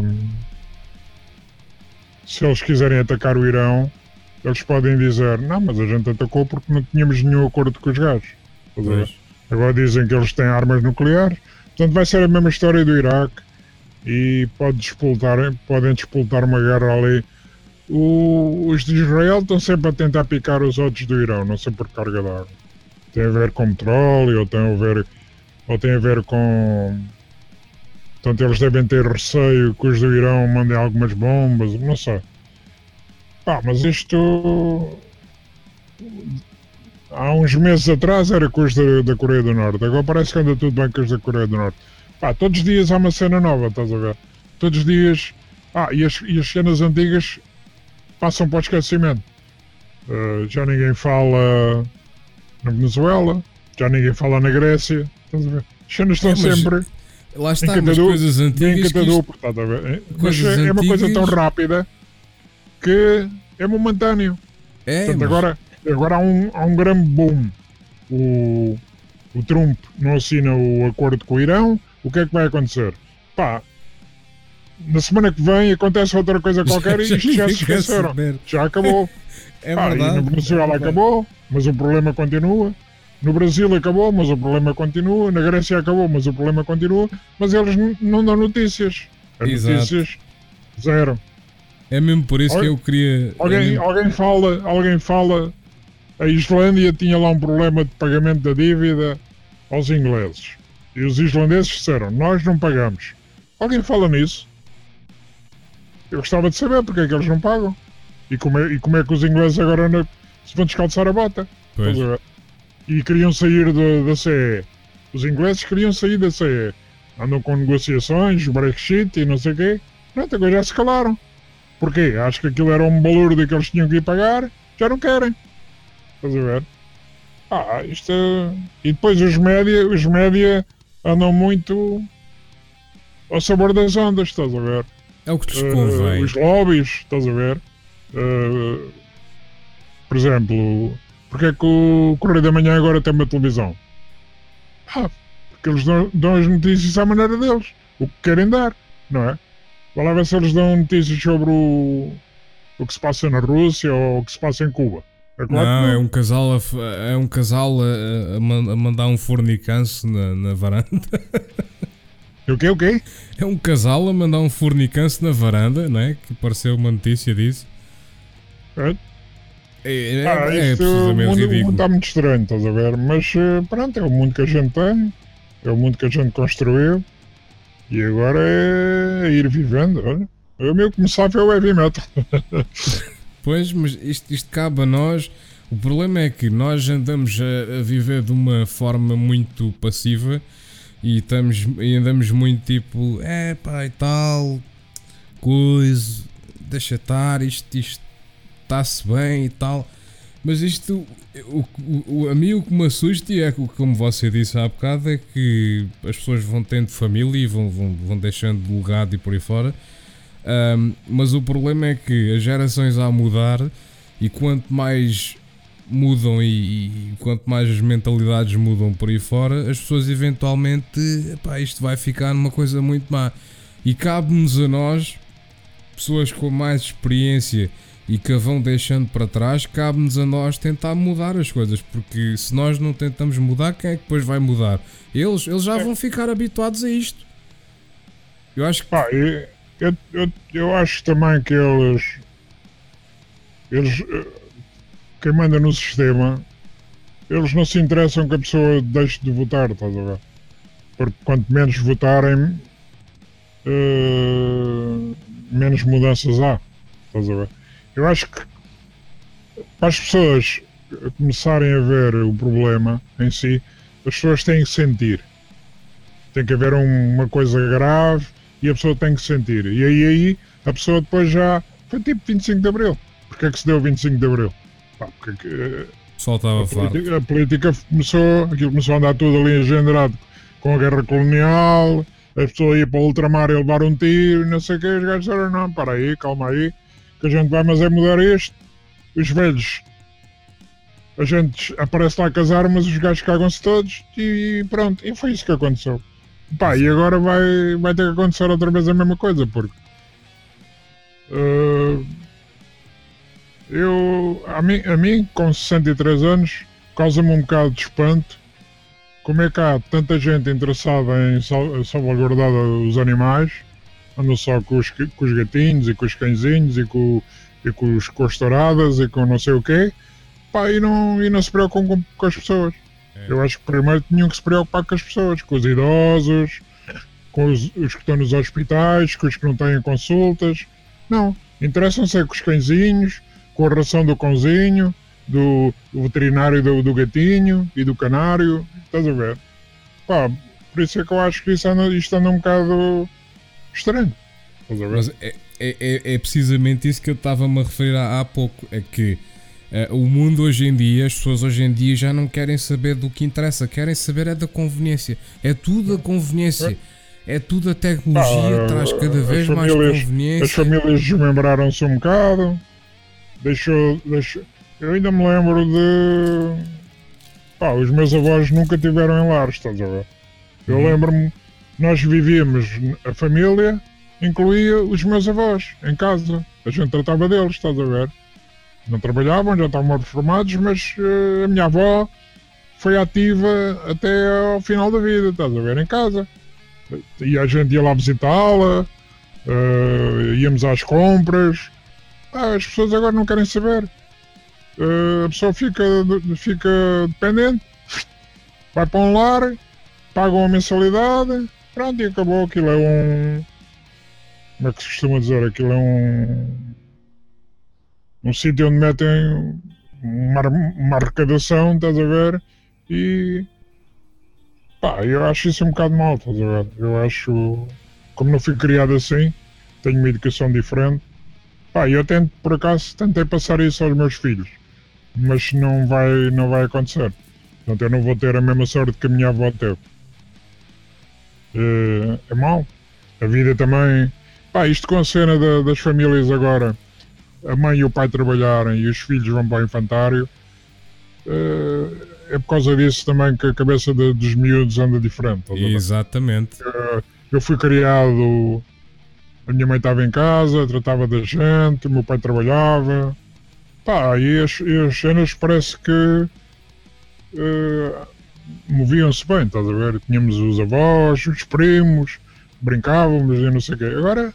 se eles quiserem atacar o Irão, eles podem dizer, não, mas a gente atacou porque não tínhamos nenhum acordo com os gajos. Pois. Agora dizem que eles têm armas nucleares, portanto vai ser a mesma história do Iraque e pode despoltar, podem despoltar uma guerra ali. O- os de Israel estão sempre a tentar picar os outros do Irão, não sei por carga d'água. Tem a ver com petróleo, ou tem a ver, ou tem a ver com. Portanto, eles devem ter receio que os do Irão mandem algumas bombas, não sei. Pá, mas isto. Há uns meses atrás era com os da, da Coreia do Norte, agora parece que anda tudo bem com os da Coreia do Norte. Pá, todos os dias há uma cena nova, estás a ver? Todos os dias. Ah, e as, e as cenas antigas passam para o esquecimento. Uh, já ninguém fala na Venezuela, já ninguém fala na Grécia, estás a ver? As cenas estão É, mas sempre Lá está, um- coisas antigas encantador, isto- a ver? Mas coisas é uma coisa tão antigas- rápida que é momentâneo. É, Portanto, mas- agora, agora há, um, há um grande boom. O, o Trump não assina o acordo com o Irão. O que é que vai acontecer? Pá, na semana que vem acontece outra coisa qualquer e isto já se esqueceram. Já acabou. É Pá, verdade. e no Venezuela é acabou, mas o problema continua. No Brasil acabou, mas o problema continua. Na Grécia acabou, mas o problema continua. Mas eles não dão notícias. As Exato. notícias, zero. É mesmo por isso que Olha, eu queria. Alguém, alguém fala, alguém fala, a Islândia tinha lá um problema de pagamento da dívida aos ingleses. E os islandeses disseram, nós não pagamos. Alguém fala nisso? Eu gostava de saber porque é que eles não pagam. E como é, e como é que os ingleses agora não- se vão descalçar a bota? Pois. E queriam sair da, da CE. Os ingleses queriam sair da CE. Andam com negociações, Brexit e não sei o quê. Pronto, agora já se calaram. Porquê? Acho que aquilo era um balúrdio que eles tinham que ir pagar. Já não querem. Estás a ver? Ah, isto é... E depois os média, os média andam muito ao sabor das ondas, estás a ver? É o que lhes Eh, convém. os lobbies, estás a ver? Eh, por exemplo, porque é que o Correio da Manhã agora tem uma televisão? Ah, porque eles dão, dão as notícias à maneira deles, o que querem dar, não é? Vai lá ver se eles dão notícias sobre o, o que se passa na Rússia ou o que se passa em Cuba. É claro Não, que é um casal a, é um casal a, a man- a mandar um fornicanço na, na varanda. O quê, o quê? É um casal a mandar um fornicanço na varanda, não é? Que apareceu uma notícia disso. É. É, é, Ah, é o precisamente mundo, está muito estranho, estás a ver? Mas eh, pronto, é o mundo que a gente tem, é o mundo que a gente construiu e agora é ir vivendo. Olha. O meu começar foi o heavy metal. Pois, mas isto, isto cabe a nós. O problema é que nós andamos a, a viver de uma forma muito passiva e, estamos, e andamos muito tipo, é pá e tal, coisa, deixa estar, isto isto está-se bem e tal. Mas isto, o, o, a mim o que me assusta é que, como você disse há bocado, é que as pessoas vão tendo família e vão, vão, vão deixando de legado e por aí fora. Um, mas o problema é que as gerações a mudar e quanto mais mudam e, e, quanto mais as mentalidades mudam por aí fora, as pessoas eventualmente, epá, isto vai ficar numa coisa muito má. E cabe-nos a nós, pessoas com mais experiência e que a vão deixando para trás, cabe-nos a nós tentar mudar as coisas, porque se nós não tentamos mudar, quem é que depois vai mudar? Eles, eles já vão ficar habituados a isto. Eu acho que. Pá, eu, eu, eu acho também que eles. Eles. Eh, quem manda no sistema, eles não se interessam que a pessoa deixe de votar, estás a ver? Porque quanto menos votarem, uh, menos mudanças há, estás a ver? Eu acho que para as pessoas começarem a ver o problema em si, as pessoas têm que sentir. Tem que haver uma coisa grave e a pessoa tem que sentir. E aí, aí a pessoa depois já. Foi tipo 25 de Abril. Porquê é que se deu 25 de Abril? Pá, porque eh, a, política, a política começou, aquilo começou a andar tudo ali engendrado com a guerra colonial, as pessoas iam para o ultramar e levar um tiro, não sei o que, os gajos disseram, não, para aí, calma aí, que a gente vai, mas é mudar isto. Os velhos, a gente aparece lá com as armas, os gajos cagam-se todos e pronto. E foi isso que aconteceu. Pá, e agora vai, vai ter que acontecer outra vez a mesma coisa, porque. Uh, eu, a mim, a mim, com 63 anos, causa-me um bocado de espanto como é que há tanta gente interessada em salvaguardar os animais não só com os, com os gatinhos e com os cãezinhos e com, e com, os, com as touradas e com não sei o quê, pá, e não, e não se preocupam com, com as pessoas. É. Eu acho que primeiro tinham que se preocupar com as pessoas, com os idosos, com os, os que estão nos hospitais, com os que não têm consultas. Não, interessam-se é com os cãezinhos, com a ração do cãozinho, do, do veterinário do, do, gatinho e do canário, estás a ver? Pá, por isso é que eu acho que isso anda, isto anda um bocado estranho. Mas é, é, é, é, precisamente isso que eu estava-me a referir há, há, pouco. É que uh, o mundo hoje em dia, as pessoas hoje em dia já não querem saber do que interessa, querem saber é da conveniência. É tudo a conveniência. É tudo a tecnologia, ah, traz cada vez mais conveniência. As famílias desmembraram-se um bocado. Deixou, deixou. Eu ainda me lembro de. Pá, os meus avós nunca tiveram em lares, estás a ver? Eu uhum. lembro-me nós vivíamos, a família incluía os meus avós em casa. A gente tratava deles, estás a ver? Não trabalhavam, já estavam reformados, mas uh, a minha avó foi ativa até ao final da vida, estás a ver? Em casa. E a gente ia lá visitá-la, uh, íamos às compras. Ah, as pessoas agora não querem saber. Uh, a pessoa fica, fica dependente, vai para um lar, paga uma mensalidade, Pronto, e acabou. Aquilo é um. Como é que se costuma dizer? Aquilo é um. Um sítio onde metem uma, uma arrecadação, estás a ver? E. Pá, eu acho isso um bocado mal, estás a ver? Eu acho. Como não fui criado assim, tenho uma educação diferente. Pá, eu tento, por acaso, tentei passar isso aos meus filhos. Mas não vai, não vai acontecer. Portanto, eu não vou ter a mesma sorte que a minha avó teve uh, é mau. A vida também. Pá, isto com a cena da, das famílias agora, a mãe e o pai trabalharem e os filhos vão para o infantário, uh, é por causa disso também que a cabeça de, dos miúdos anda diferente. Exatamente. Uh, eu fui criado, a minha mãe estava em casa, tratava da gente, o meu pai trabalhava. Pá, e as, e as cenas parece que. Uh, moviam-se bem, estás a ver? Tínhamos os avós, os primos, brincávamos e não sei o quê. Agora,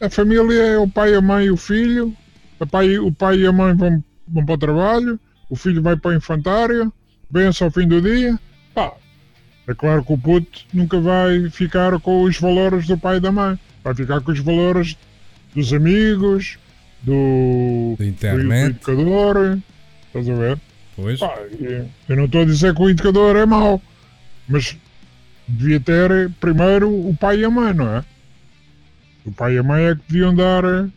a família é o pai, a mãe e o filho. O pai, o pai e a mãe vão, vão para o trabalho, o filho vai para o infantário, vem-se ao fim do dia. Pá, é claro que o puto nunca vai ficar com os valores do pai e da mãe. Vai ficar com os valores dos amigos, do, do internet. do educador. Estás a ver? Pois. Pá, eu não estou a dizer que o indicador é mau, mas devia ter primeiro o pai e a mãe, não é? O pai e a mãe é que deviam dar a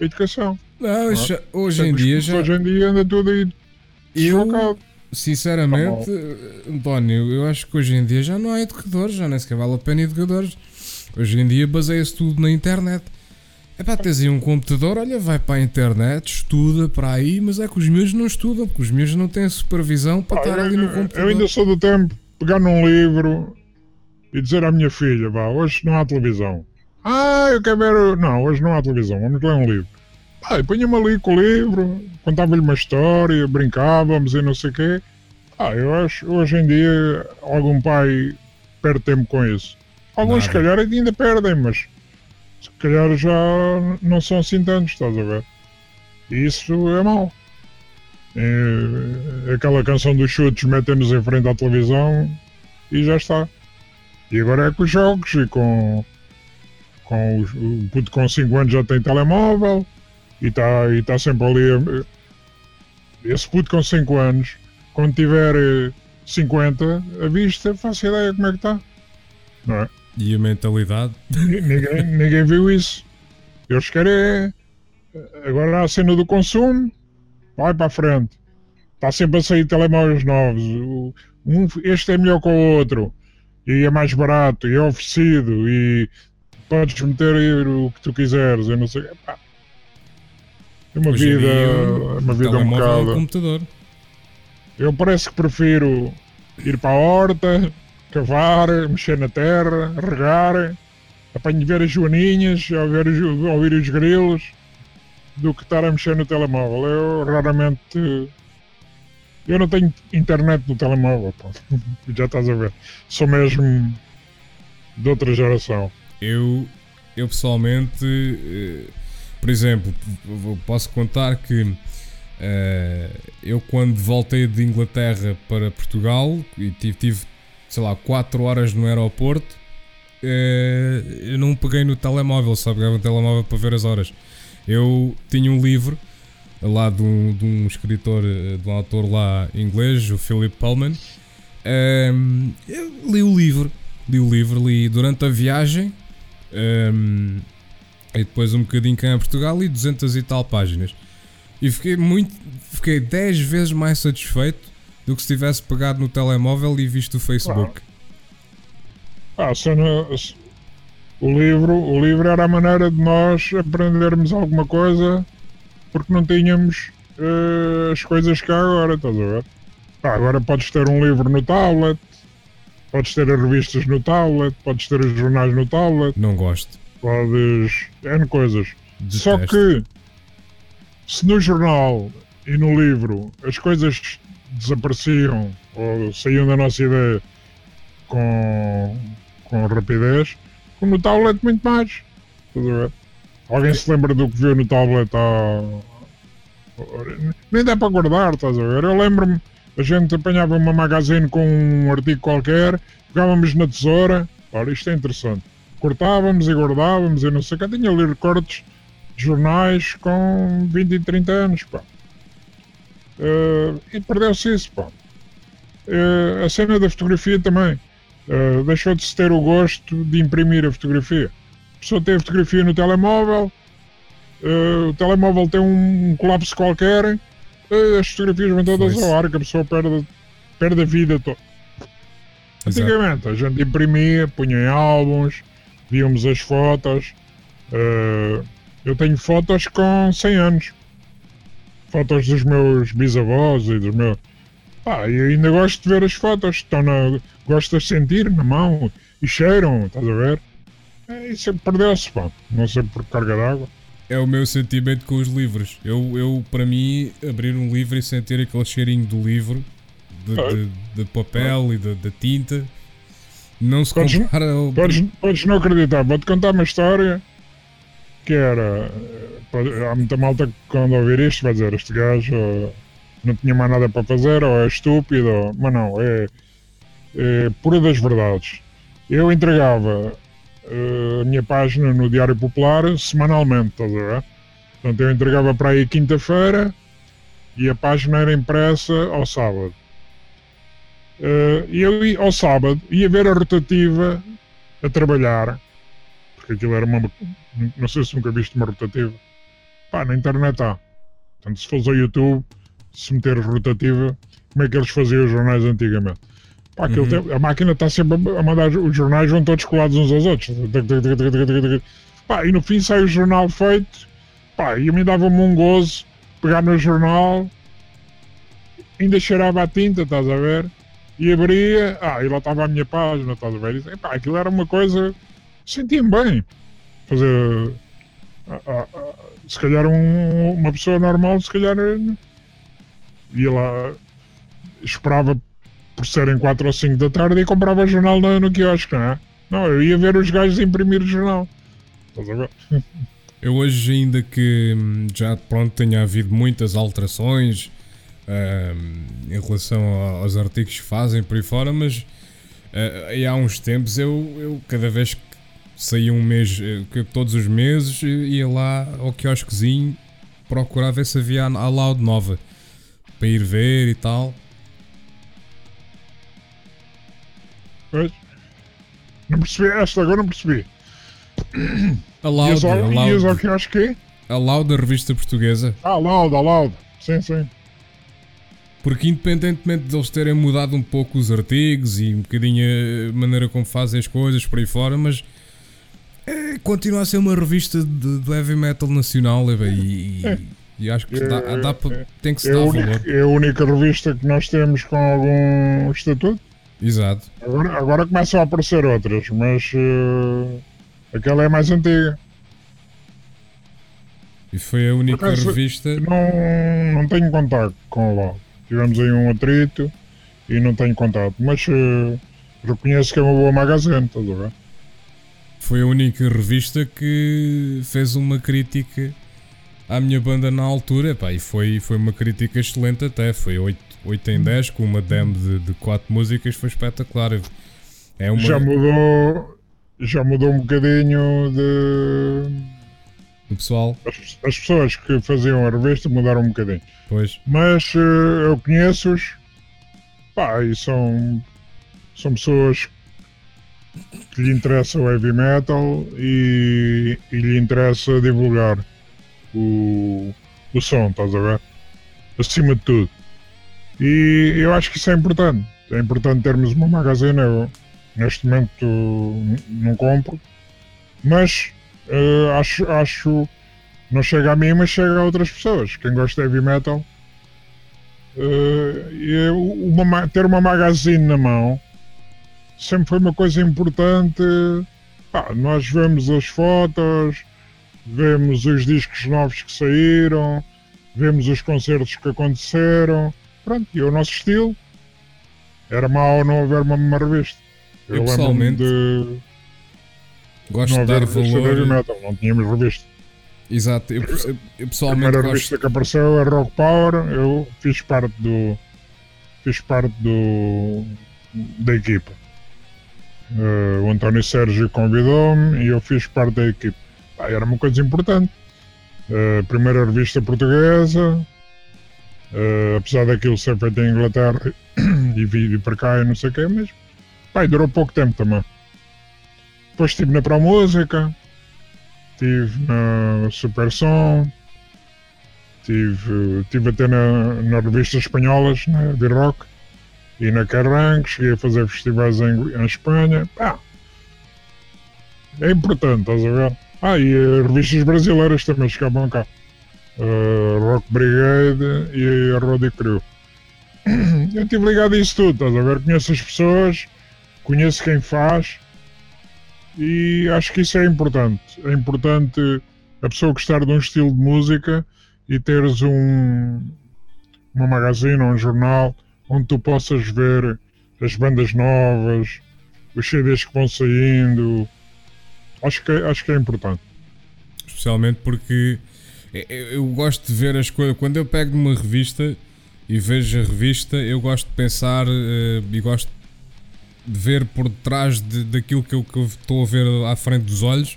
educação. Não, já- hoje em dia já. Hoje em dia anda tudo aí Eu, desfocado. sinceramente, António, eu acho que hoje em dia já não há educadores, já nem sequer vale a pena educadores. Hoje em dia baseia-se tudo na internet. É para teres aí um computador, olha, vai para a internet, estuda para aí, mas é que os miúdos não estudam, porque os miúdos não têm supervisão para Ah, estar eu- ali no computador. Eu ainda sou do tempo pegar num livro e dizer à minha filha, vá, hoje não há televisão. Ah, eu quero ver. o-" Não, hoje não há televisão, vamos ler um livro. Ah, e punha-me ali com o livro, contava-lhe uma história, brincávamos e não sei o quê. Ah, eu acho hoje em dia algum pai perde tempo com isso. Alguns, se calhar, ainda perdem, mas se calhar já não são assim tantos, estás a ver? E isso é mau. É, aquela canção dos chutes metem-nos em frente à televisão e já está. E agora é com os jogos e com, com os, o puto com 5 anos já tem telemóvel e está e tá sempre ali. a- Esse puto com 5 anos, quando tiver eh, 50 à vista, faço ideia como é que está. Não é? E a mentalidade? Ni- ninguém, ninguém viu isso. Eles querem. é- Agora a cena do consumo, vai para a frente. Está sempre a sair telemóveis novos. Um, este é melhor que o outro. E é mais barato, e é oferecido, e podes meter o que tu quiseres. Eu não sei. Epá. É uma Hoje vida. é uma vida um é um bocado. computador. Eu parece que prefiro ir para a horta, cavar, mexer na terra, regar, apanho ver as joaninhas, ouvir, os- ouvir os grilos, do que estar a mexer no telemóvel. Eu raramente. Eu não tenho internet no telemóvel, pá. já estás a ver. Sou mesmo de outra geração. Eu, eu pessoalmente, eh, por exemplo, posso contar que eh, eu quando voltei de Inglaterra para Portugal e tive, tive sei lá, 4 horas no aeroporto, eh, eu não peguei no telemóvel, só pegava no telemóvel para ver as horas. Eu tinha um livro lá de um, de um escritor, eh, de um autor lá inglês, o Philip Pullman. Ehm, eu li o livro, li o livro, li durante a viagem ehm, e depois um bocadinho cá em Portugal e 200 e tal páginas. E fiquei muito, fiquei 10 vezes mais satisfeito do que se tivesse pegado no telemóvel e visto o Facebook. Ah, se não- se- o livro, o livro era a maneira de nós aprendermos alguma coisa porque não tínhamos eh, as coisas que há agora, estás a ver? Ah, agora podes ter um livro no tablet, podes ter as revistas no tablet, podes ter os jornais no tablet, Não gosto. podes. N coisas. Só que se no jornal e no livro as coisas desapareciam ou saíam da nossa ideia com, com rapidez, como no tablet muito mais. Alguém se lembra do que viu no tablet há. Nem dá para guardar, estás a ver? Eu lembro-me, a gente apanhava uma magazine com um artigo qualquer, pegávamos na tesoura, olha, isto é interessante. Cortávamos e guardávamos e não sei o que. Tinha ali recortes de jornais com 20 e 30 anos, pá. Eh, e perdeu-se isso, pá. Eh, a cena da fotografia também. Eh, deixou de se ter o gosto de imprimir a fotografia. A pessoa tem a fotografia no telemóvel, o telemóvel tem um, um colapso qualquer, as fotografias vão todas ao ar, que a pessoa perde, perde a vida toda. Antigamente a gente imprimia, punha em álbuns, víamos as fotos. eu tenho fotos com 100 anos. Fotos dos meus bisavós e dos meus. Pá, e ainda gosto de ver as fotos. Estão na... Gosto de sentir na mão e cheiram, estás a ver? É, isso perdeu-se, pá. Não sei por carga d'água. É o meu sentimento com os livros. Eu, eu para mim, abrir um livro e sentir aquele cheirinho do livro, de, Ah. de- de papel e de, de tinta, não se Podes- compara ao. Podes, podes não acreditar, vou-te contar uma história que era. Há muita malta que quando ouvir isto vai dizer: Este gajo eh, não tinha mais nada para fazer, ou é estúpido, mas não, é, é pura das verdades. Eu entregava eh, a minha página no Diário Popular semanalmente, estás a ver? Portanto, eu entregava para aí quinta-feira e a página era impressa ao sábado. Eh, E eu, ao sábado, ia ver a rotativa a trabalhar, porque aquilo era uma. Não sei se nunca viste uma rotativa. Pá, na internet há. Portanto, se fores ao YouTube, se meteres rotativa, como é que eles faziam os jornais antigamente? Pá, Uhum. tempo- a máquina está sempre a mandar, os jornais vão todos colados uns aos outros. Pá, e no fim sai o jornal feito, pá, e a mim dava-me um gozo pegar no jornal, ainda cheirava a tinta, estás a ver? E abria, ah, e lá estava a minha página, estás a ver? E, pá, aquilo era uma coisa, sentia-me bem. Fazer, se calhar um- uma pessoa normal, se calhar ia lá, esperava por serem 4 ou 5 da tarde e comprava jornal no, no quiosque, não é? Não, eu ia ver os gajos imprimir jornal. Estás a ver? Eu hoje, ainda que hum, já pronto tenha havido muitas alterações hum, em relação aos artigos que fazem por aí fora, mas aí há uns tempos eu, eu cada vez que saía um mês, eh, todos os meses, ia lá ao quiosquezinho procurar ver se havia a a Loud nova para ir ver e tal. Pois. Não percebi esta, agora não percebi. A Loud, Ias a ao, ias ao Loud, quiosque? a Loud da revista portuguesa. Ah, loud, ah, loud. Sim, sim. Porque independentemente de eles terem mudado um pouco os artigos e um bocadinho a maneira como fazem as coisas por aí fora, mas é, continua a ser uma revista de, de heavy metal nacional e, e- e acho que dá, dá pa- tem que se É a, dar única, valor. é a única revista que nós temos com algum estatuto. Exato. Agora, agora começam a aparecer outras, mas eh, aquela é mais antiga. E foi a única acaso- revista. Não, não tenho contato com o LOL. Tivemos aí um atrito e não tenho contato. Mas eh, reconheço que é uma boa magazine, estás a ver? Foi a única revista que fez uma crítica à minha banda na altura, pá, e foi, foi uma crítica excelente até, foi 8, 8 em 10 com uma demo de, de 4 músicas, foi espetacular. É uma, Já mudou. Já mudou um bocadinho de. o pessoal, As, as pessoas que faziam a revista mudaram um bocadinho. pois, Mas eh, eu conheço-os. Pá, e são. São pessoas que lhe interessa o heavy metal e, e lhe interessa divulgar o, o som, estás a ver? Acima de tudo. E eu acho que isso é importante. É importante termos uma magazine. Eu, neste momento não compro, mas eh, acho, acho não chega a mim, mas chega a outras pessoas. Quem gosta de heavy metal, e uma ma- ter uma magazine na mão sempre foi uma coisa importante. Pá, nós vemos as fotos, vemos os discos novos que saíram, vemos os concertos que aconteceram. Pronto, e o nosso estilo era mau não haver uma, uma revista. Eu, lembro-me pessoalmente, de gosto não de dar valor. metal, não tínhamos revista. Exato, eu, eu A pessoalmente primeira gosto. revista que apareceu é Rock Power, eu fiz parte do. fiz parte do. da equipa. Eh, o António Sérgio convidou-me e eu fiz parte da equipa. Pá, era uma coisa importante. Eh, primeira revista portuguesa, eh, apesar daquilo ser feito em Inglaterra e vir para cá e não sei o quê, mas pá, durou pouco tempo também. Depois estive na Pro Música, estive na Super Som, estive, estive até na, nas revistas espanholas, na B-Rock e na Kerrang, cheguei a fazer festivais em, em Espanha. Pá, é importante, estás a ver? Ah, e eh, revistas brasileiras também chegavam cá. Eh, Rock Brigade e a Roddy Crew. Eu estive ligado a isso tudo, estás a ver? Conheço as pessoas, conheço quem faz e acho que isso é importante. É importante a pessoa gostar de um estilo de música e teres um, uma magazine ou um jornal onde tu possas ver as bandas novas, os CDs que vão saindo. Acho que, é- acho que é importante. Especialmente porque eu, eu gosto de ver as coisas. Quando eu pego numa revista e vejo a revista, eu gosto de pensar eh, e gosto de ver por trás de, daquilo que eu, que eu estou a ver à frente dos olhos.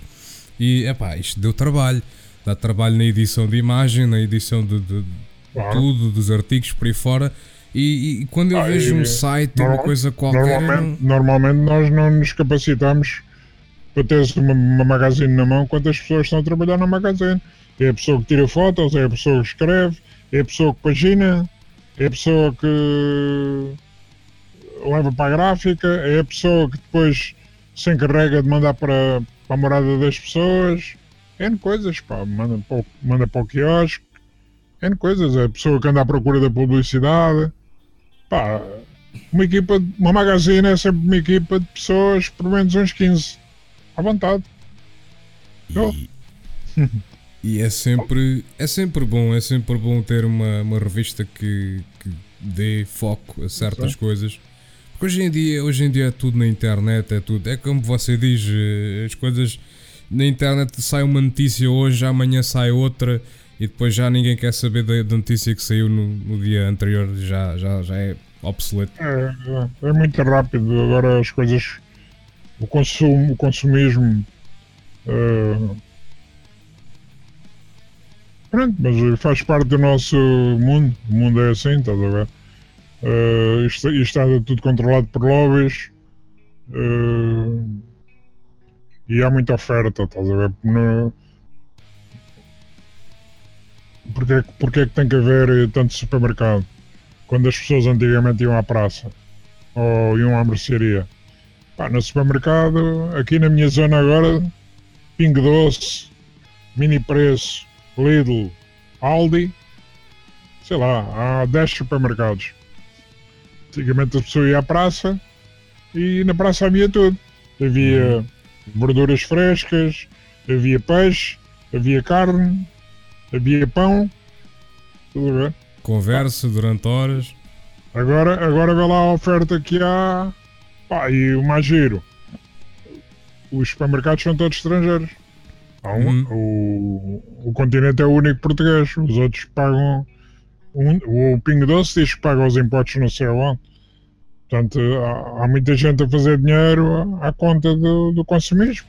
E epá, isto deu trabalho. Dá trabalho na edição de imagem, na edição de, de Claro. tudo, dos artigos por aí fora. E, e quando eu Ah, vejo um site, uma normal- coisa qualquer. Normalmente, normalmente nós não nos capacitamos para teres uma, uma magazine na mão, quantas pessoas estão a trabalhar na magazine. É a pessoa que tira fotos, é a pessoa que escreve, é a pessoa que pagina, é a pessoa que leva para a gráfica, é a pessoa que depois se encarrega de mandar para, para a morada das pessoas. N coisas, pá, manda para, o, manda para o quiosque, N coisas, é a pessoa que anda à procura da publicidade. Pá, uma equipa, uma magazine é sempre uma equipa de pessoas, por menos uns 15, à vontade. E, e é sempre é sempre bom, é sempre bom ter uma, uma revista que, que dê foco a certas Sim. coisas. Porque hoje em dia, hoje em dia é tudo na internet, é tudo. É como você diz, eh, as coisas na internet sai uma notícia hoje, amanhã sai outra e depois já ninguém quer saber da, da notícia que saiu no, no, dia anterior, já, já, já é obsoleto. É, é, muito rápido, agora as coisas, o consumo, o consumismo. Uh, pronto, mas faz parte do nosso mundo, o mundo é assim, estás a ver? Uh, isto, isto está tudo controlado por lobbies. Uh, e há muita oferta, estás a ver? No... Porquê, porquê é que tem que haver eh, tanto supermercado? Quando as pessoas antigamente iam à praça ou iam à mercearia. Pá, no supermercado, aqui na minha zona agora, Pingo Doce, Mini Preço, Lidl, Aldi, sei lá, há 10 supermercados. Antigamente a pessoa ia à praça e na praça havia tudo. Havia hum verduras frescas, havia peixe, havia carne, havia pão. Tudo bem? Conversa durante horas. Agora, agora vê lá a oferta que há. Pá, e o mais giro. Os supermercados são todos estrangeiros. Um, hum. o, o continente é o único português. Os outros pagam. Um, o Pingo Doce diz que paga os impostos no céu onde. Portanto, há, há, muita gente a fazer dinheiro à, conta do, do consumismo.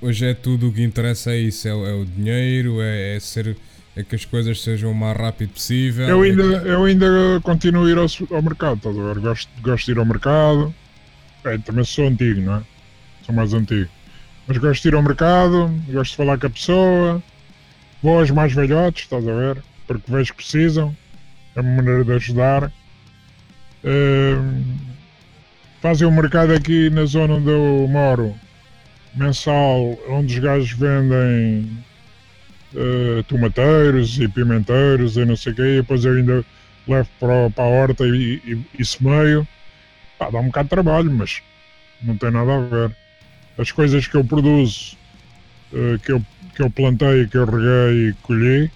Hoje é tudo o que interessa é isso, é, é o dinheiro, é, é, ser, é que as coisas sejam o mais rápido possível. Eu ainda, é eu ainda continuo a ir ao, ao mercado, estás a ver? Gosto, gosto de ir ao mercado. É, também sou antigo, não é? Sou mais antigo. Mas gosto de ir ao mercado, gosto de falar com a pessoa, vou aos mais velhotes, estás a ver? Porque vejo que precisam, é uma maneira de ajudar. Uh, fazem um mercado aqui na zona onde eu moro, mensal, onde os gajos vendem uh, tomateiros e pimenteiros e não sei o quê, e depois eu ainda levo para, para a horta e, e, e semeio. Pá, dá um bocado de trabalho, mas não tem nada a ver. As coisas que eu produzo, uh, que, eu, que eu plantei, que eu reguei e colhi,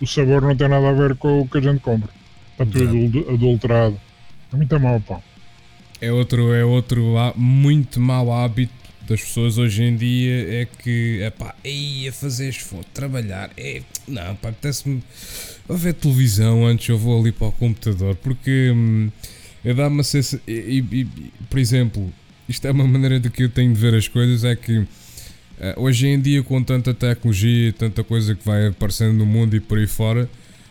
o sabor não tem nada a ver com o que a gente compra. Está tudo adulterado. É muito mal, pá. É outro, é outro muito mau hábito das pessoas hoje em dia é que, é pá, a fazer esforço, trabalhar, é, não, pá, apetece-me ver televisão antes eu vou ali para o computador, porque hum, dá-me a sensação, e, e, por exemplo, isto é uma maneira de que eu tenho de ver as coisas, é que uh, hoje em dia com tanta tecnologia, tanta coisa que vai aparecendo no mundo e por aí fora,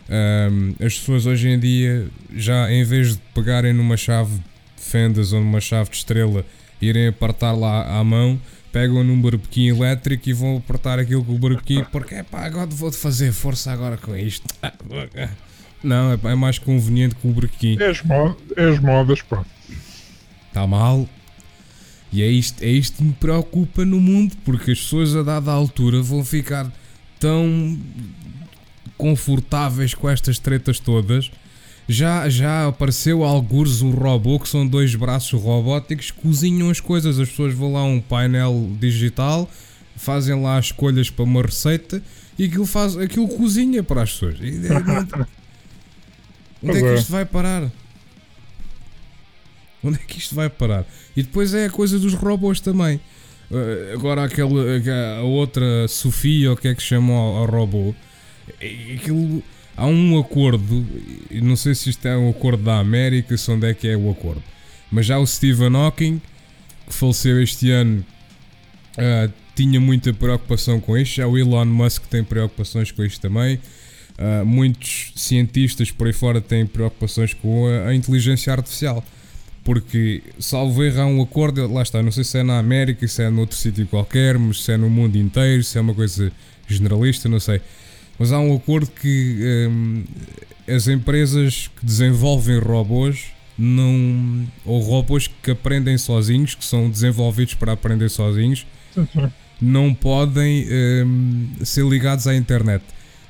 um, as pessoas hoje em dia, já em vez de pegarem numa chave de fendas ou numa chave de estrela, irem apertar lá à mão, pegam num barbequim elétrico e vão apertar aquilo com o barbequim, porque é pá, agora vou fazer força agora com isto. Não, é, é mais conveniente com o barbequim. É as, mo é as modas, pá. Está mal. E é isto, é isto que me preocupa no mundo, porque as pessoas a dada altura vão ficar tão confortáveis com estas tretas todas. Já, já apareceu alguns um robô que são dois braços robóticos que cozinham as coisas. As pessoas vão lá a um painel digital, fazem lá as escolhas para uma receita e aquilo, faz, aquilo cozinha para as pessoas. Onde é que isto vai parar? Onde é que isto vai parar? E depois é a coisa dos robôs também. Uh, agora aquela, a outra Sofia, o que é que chamou ao robô? aquilo, há um acordo, não sei se isto é um acordo da América, se onde é que é o acordo, mas já o Stephen Hawking, que faleceu este ano, uh, tinha muita preocupação com isto, já o Elon Musk tem preocupações com isto também. Uh, muitos cientistas por aí fora têm preocupações com a, a inteligência artificial Porque, salvo erro, há um acordo, lá está, não sei se é na América, se é noutro sítio qualquer, mas se é no mundo inteiro, se é uma coisa generalista, não sei. Mas há um acordo que hum, as empresas que desenvolvem robôs não. ou robôs que aprendem sozinhos, que são desenvolvidos para aprender sozinhos, não podem hum, ser ligados à internet.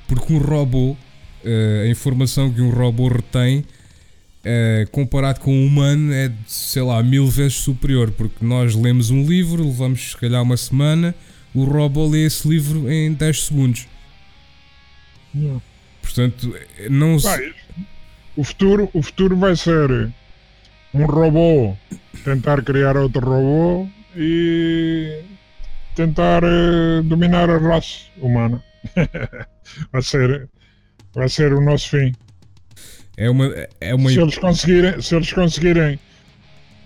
Porque um robô, eh, a informação que um robô retém, eh, comparado com um humano, é, sei lá, mil vezes superior. Porque nós lemos um livro, levamos se calhar uma semana, o robô lê esse livro em 10 segundos. Portanto, não se. Vai, o, futuro, o futuro vai ser um robô tentar criar outro robô e tentar eh, dominar a raça humana. vai, ser, vai ser o nosso fim. É uma. É uma Se eles conseguirem, se eles conseguirem,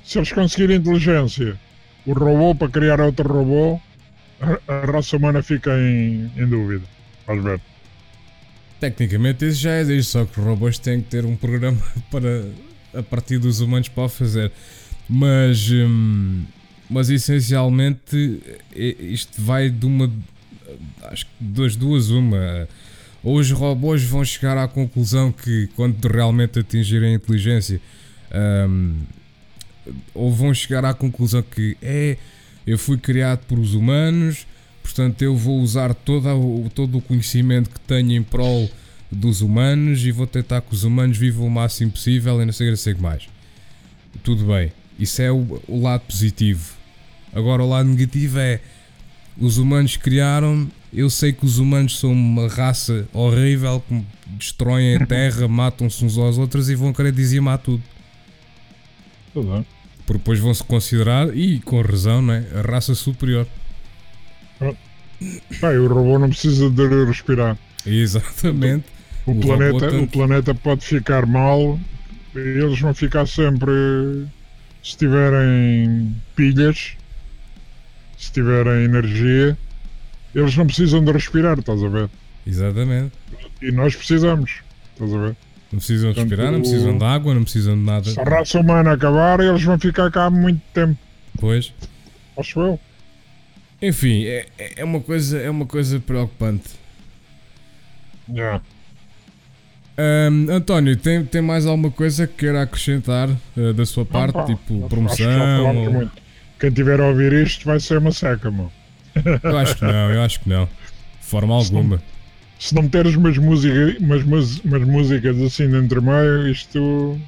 se eles conseguirem inteligência, o robô para criar outro robô, a, a raça humana fica em, em dúvida. Vais ver. Tecnicamente isso já existe, só que os robôs têm que ter um programa para a partir dos humanos para o fazer. Mas, hum, mas essencialmente isto vai de uma acho que das duas uma. Ou os robôs vão chegar à conclusão que quando realmente atingirem a inteligência hum, ou vão chegar à conclusão que é eu fui criado por os humanos, portanto eu vou usar toda o, todo o conhecimento que tenho em prol dos humanos e vou tentar que os humanos vivam o máximo possível e não sei o que, não sei mais. Tudo bem, isso é o, o lado positivo. Agora o lado negativo é os humanos criaram, eu sei que os humanos são uma raça horrível que destroem a terra, matam-se uns aos outros e vão querer dizimar tudo. Tudo bem. Porque depois vão-se considerar, e com razão, não é? a raça superior. Bem, o robô não precisa de respirar. Exatamente. O, O planeta, tanto- o planeta pode ficar mal e eles vão ficar sempre. Se tiverem pilhas, se tiverem energia, eles não precisam de respirar, estás a ver? Exatamente. E nós precisamos, estás a ver? Não precisam Portanto, respirar, não precisam de água, não precisam de nada. Se a raça humana acabar, eles vão ficar cá há muito tempo, Pois. acho eu. Enfim, é, é uma coisa, é uma coisa preocupante. Yeah. Ahm, António, tem, tem mais alguma coisa que queira acrescentar eh, da sua parte? Não, tipo, promoção? ou- muito. Quem tiver a ouvir isto vai ser uma seca, mano. Eu acho que não, eu acho que não. De forma alguma. Se não meteres umas, música, umas, mus- umas músicas assim de entre meio, isto.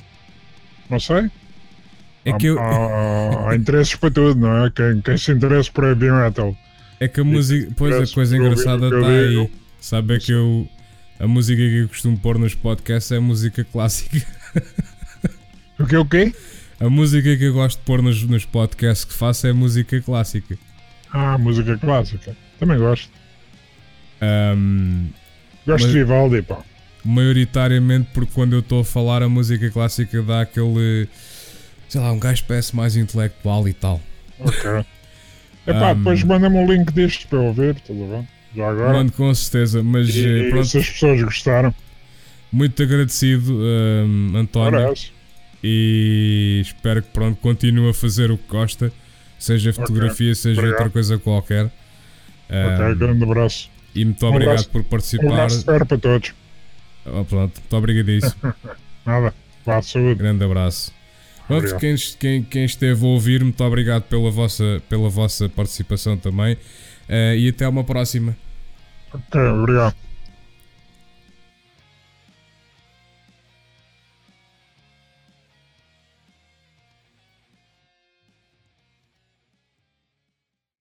Não sei. É que, eu, há, há interesses para tudo, não é? Quem, quem se interessa por heavy metal. é que a música. Pois a coisa engraçada está aí. Sabe é que eu. A música que eu costumo pôr nos podcasts é música clássica. O que o quê? A música que eu gosto de pôr nos, nos podcasts que faço é música clássica. Ah, música clássica. Também gosto. Ahm, Gosto Mas- de Vivaldi, pá. maioritariamente porque quando eu estou a falar a música clássica dá aquele. Sei lá, um gajo parece mais intelectual e tal. Ok. Epá, Um, depois manda-me o link disto para eu ouvir, tudo bem? Já agora. Mando com certeza, mas e, eh, e pronto, se as pessoas gostaram, muito agradecido, ahm, António. parece. e espero que pronto continue a fazer o que gosta, seja fotografia, seja obrigado. outra coisa qualquer. Ok, Ahm, grande abraço. e muito Um obrigado abraço. por Um participar. abraço de ferro para todos. Oh, pronto, muito obrigadíssimo. Nada. Vá, saúde. Grande abraço. Pronto, quem, quem, quem esteve a ouvir, muito obrigado pela vossa, pela vossa participação também. Eh, e até uma próxima. Ok, obrigado.